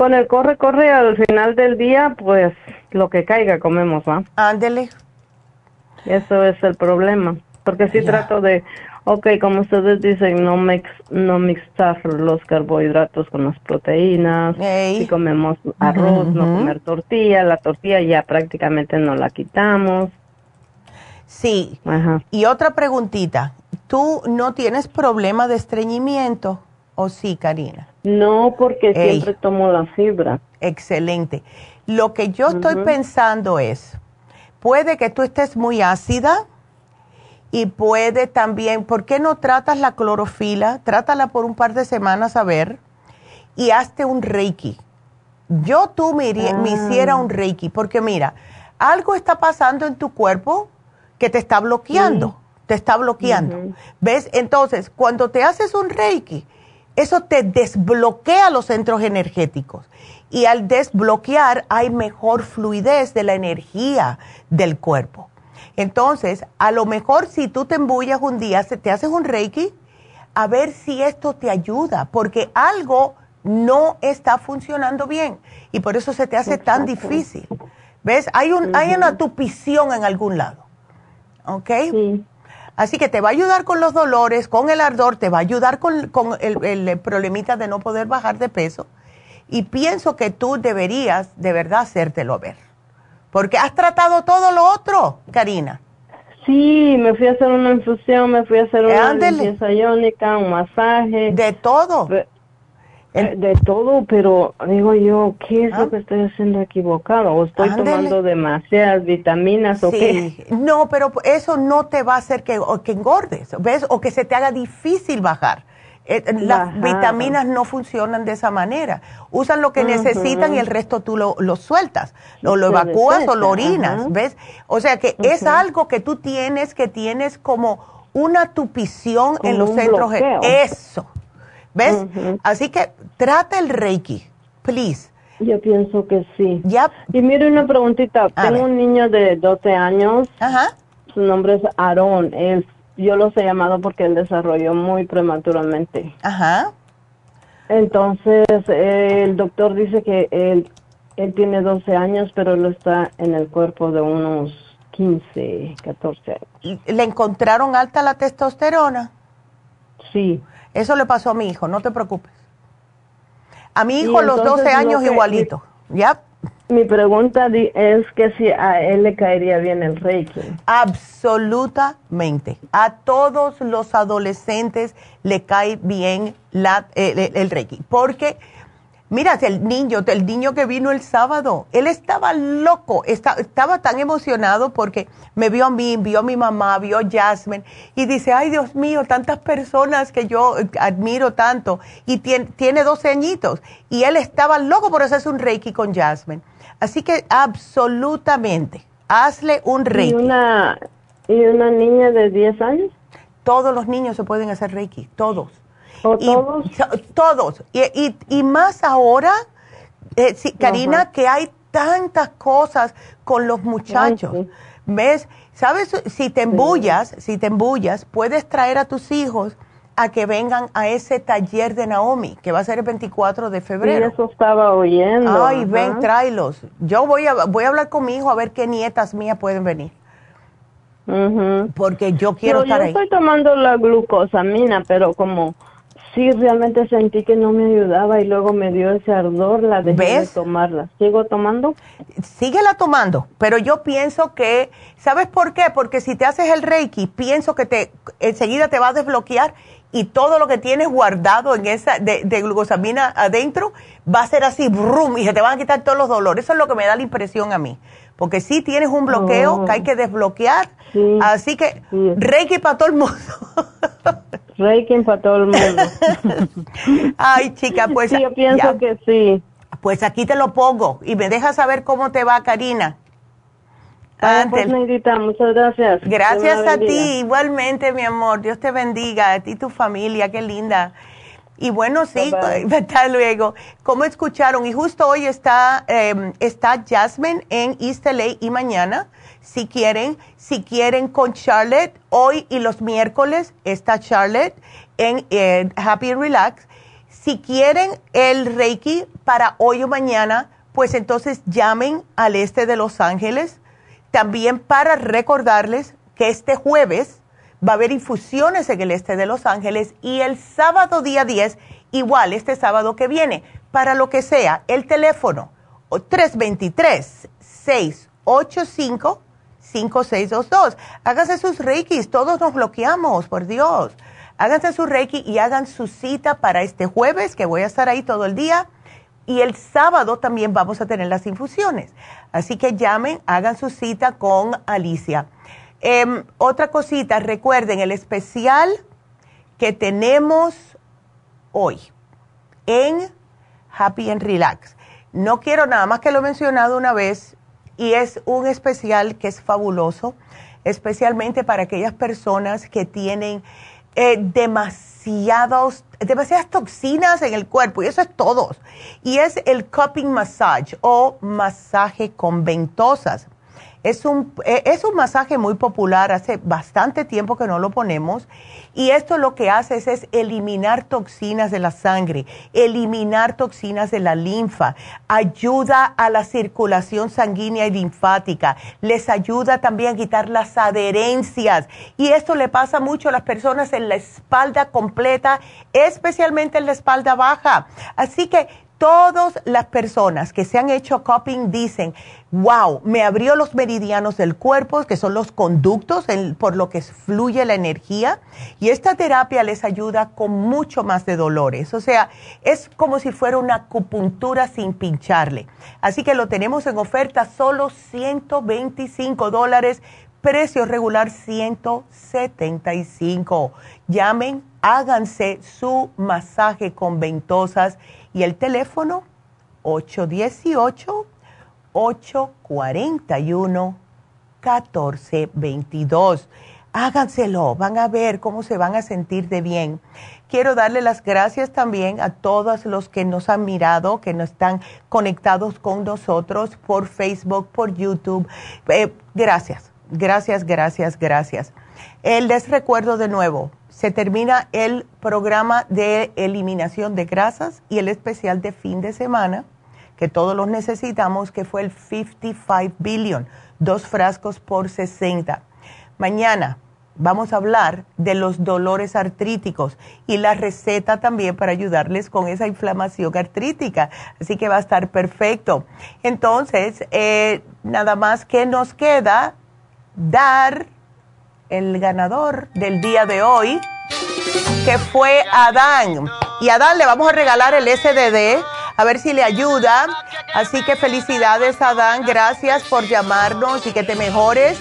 con el corre, corre al final del día, pues lo que caiga comemos, ¿va? Ándele. Eso es el problema. Porque si trato de, ok, como ustedes dicen, no, mix, no mixar los carbohidratos con las proteínas. Si comemos arroz, no comer tortilla. La tortilla ya prácticamente no la quitamos. Sí. Y otra preguntita. ¿Tú no tienes problema de estreñimiento o sí, Karina? No, porque siempre tomo la fibra. Excelente. Lo que yo estoy pensando es, puede que tú estés muy ácida y puede también, ¿por qué no tratas la clorofila? Trátala por un par de semanas a ver y hazte un reiki. Yo tú me, me hiciera un reiki porque mira, algo está pasando en tu cuerpo que te está bloqueando, te está bloqueando. ¿Ves? Entonces, cuando te haces un reiki, eso te desbloquea los centros energéticos. Y al desbloquear hay mejor fluidez de la energía del cuerpo. Entonces, a lo mejor si tú te embullas un día, te haces un reiki, a ver si esto te ayuda, porque algo no está funcionando bien y por eso se te hace tan difícil. ¿Ves? Hay, un, hay una tupición en algún lado. ¿ok? Así que te va a ayudar con los dolores, con el ardor, te va a ayudar con, el, el, problemita de no poder bajar de peso. Y pienso que tú deberías de verdad hacértelo ver. Porque has tratado todo lo otro, Karina. Sí, me fui a hacer una infusión, me fui a hacer una limpieza iónica, un masaje. De todo. De todo, pero digo yo, ¿qué es lo ah. que estoy haciendo equivocado? ¿O estoy tomando demasiadas vitaminas o qué? No, pero eso no te va a hacer que, que engordes, ¿ves? O que se te haga difícil bajar. Eh, las vitaminas no funcionan de esa manera. Usan lo que necesitan y el resto tú lo, lo sueltas. O lo evacúas o lo orinas, ¿ves? O sea que es algo que tú tienes, que tienes como una tupición en los centros. Eso ¿Ves? Así que trata el Reiki, please. Yo pienso que sí. Y mire una preguntita. Tengo un niño de 12 años. Ajá. Su nombre es Aarón. Él, yo los he llamado porque él desarrolló muy prematuramente. Ajá. Entonces, el doctor dice que él, él tiene 12 años, pero él está en el cuerpo de unos 15, 14 años. ¿Le encontraron alta la testosterona? Sí. Eso le pasó a mi hijo, no te preocupes. A mi hijo a los 12 años igualito, ¿ya? Mi pregunta es que si a él le caería bien el Reiki. Absolutamente. A todos los adolescentes le cae bien la, el, el Reiki. Porque Mira, el niño, el niño que vino el sábado, él estaba loco, estaba tan emocionado porque me vio a mí, vio a mi mamá, vio a Jasmine y dice, ay Dios mío, tantas personas que yo admiro tanto y tiene, tiene 12 añitos y él estaba loco por hacerse un reiki con Jasmine. Así que absolutamente, hazle un reiki. ¿Y una, ¿Y una niña de 10 años? Todos los niños se pueden hacer reiki, todos todos? todos. Y, y, más ahora, eh, Karina, que hay tantas cosas con los muchachos. ¿Ves? ¿Sabes? Si te embullas, si te embullas, puedes traer a tus hijos a que vengan a ese taller de Naomi, que va a ser el 24 de febrero. Sí, eso estaba oyendo. Ay, ven, tráelos. Yo voy a, voy a hablar con mi hijo a ver qué nietas mías pueden venir. Porque yo quiero estar yo ahí. estoy tomando la glucosamina, pero como sí realmente sentí que no me ayudaba y luego me dio ese ardor, la dejé de tomarla. ¿Sigo tomando? Síguela tomando, pero yo pienso que, ¿sabes por qué? Porque si te haces el Reiki, pienso que te enseguida te va a desbloquear y todo lo que tienes guardado en esa de, glucosamina adentro va a ser así, brum, y se te van a quitar todos los dolores. Eso es lo que me da la impresión a mí. Porque si tienes un bloqueo que hay que desbloquear, así que Reiki para todo el mundo. Reiki para todo el mundo. Ay, chica, pues. Sí, yo pienso que sí. Pues aquí te lo pongo y me dejas saber cómo te va, Karina. Ah, pues, muchas gracias. Gracias a ti, igualmente, mi amor. Dios te bendiga, a ti y tu familia, qué linda. Y bueno, sí, hasta luego. Como escucharon, y justo hoy está, eh, está Jasmine en East LA y mañana si quieren, si quieren con Charlotte, hoy y los miércoles está Charlotte en Happy Relax. Si quieren el Reiki para hoy o mañana, pues entonces llamen al este de Los Ángeles. También para recordarles que este jueves va a haber infusiones en el este de Los Ángeles y el sábado día 10, igual este sábado que viene, para lo que sea, el teléfono 323 685 5622. Háganse sus reikis, todos nos bloqueamos, por Dios. Háganse su reiki y hagan su cita para este jueves, que voy a estar ahí todo el día. Y el sábado también vamos a tener las infusiones. Así que llamen, hagan su cita con Alicia. Em, otra cosita, recuerden el especial que tenemos hoy en Happy and Relax. No quiero nada más que lo he mencionado una vez y es un especial que es fabuloso, especialmente para aquellas personas que tienen eh, demasiados, demasiadas toxinas en el cuerpo, y eso es todo. Y es el cupping massage o masaje con ventosas. Es un, eh, es un masaje muy popular, hace bastante tiempo que no lo ponemos y esto lo que hace es, eliminar toxinas de la sangre, eliminar toxinas de la linfa, ayuda a la circulación sanguínea y linfática, les ayuda también a quitar las adherencias. Y esto le pasa mucho a las personas en la espalda completa, especialmente en la espalda baja. Así que todas las personas que se han hecho cupping dicen, wow, me abrió los meridianos del cuerpo, que son los conductos por lo que fluye la energía, y esta terapia les ayuda con mucho más de dolores. O sea, es como si fuera una acupuntura sin pincharle. Así que lo tenemos en oferta solo 125 dólares, precio regular 175. Llamen, háganse su masaje con ventosas y el teléfono 818-841-1422. Háganselo, van a ver cómo se van a sentir de bien. Quiero darle las gracias también a todos los que nos han mirado, que nos están conectados con nosotros por Facebook, por YouTube. Eh, gracias, gracias, gracias, gracias. les recuerdo de nuevo, se termina el programa de eliminación de grasas y el especial de fin de semana, que todos los necesitamos, que fue el 55 billion, dos frascos por 60. Mañana vamos a hablar de los dolores artríticos y la receta también para ayudarles con esa inflamación artrítica. Así que va a estar perfecto. Entonces, eh, nada más que nos queda dar el ganador del día de hoy, que fue Adán. Y a Adán le vamos a regalar el SDD, a ver si le ayuda. Así que felicidades, Adán. Gracias por llamarnos y que te mejores.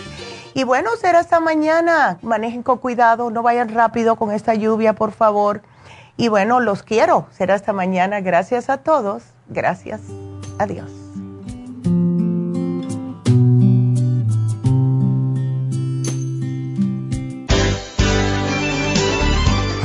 Y bueno, será hasta mañana. Manejen con cuidado, no vayan rápido con esta lluvia, por favor. Y bueno, los quiero. Será hasta mañana. Gracias a todos. Gracias. Adiós.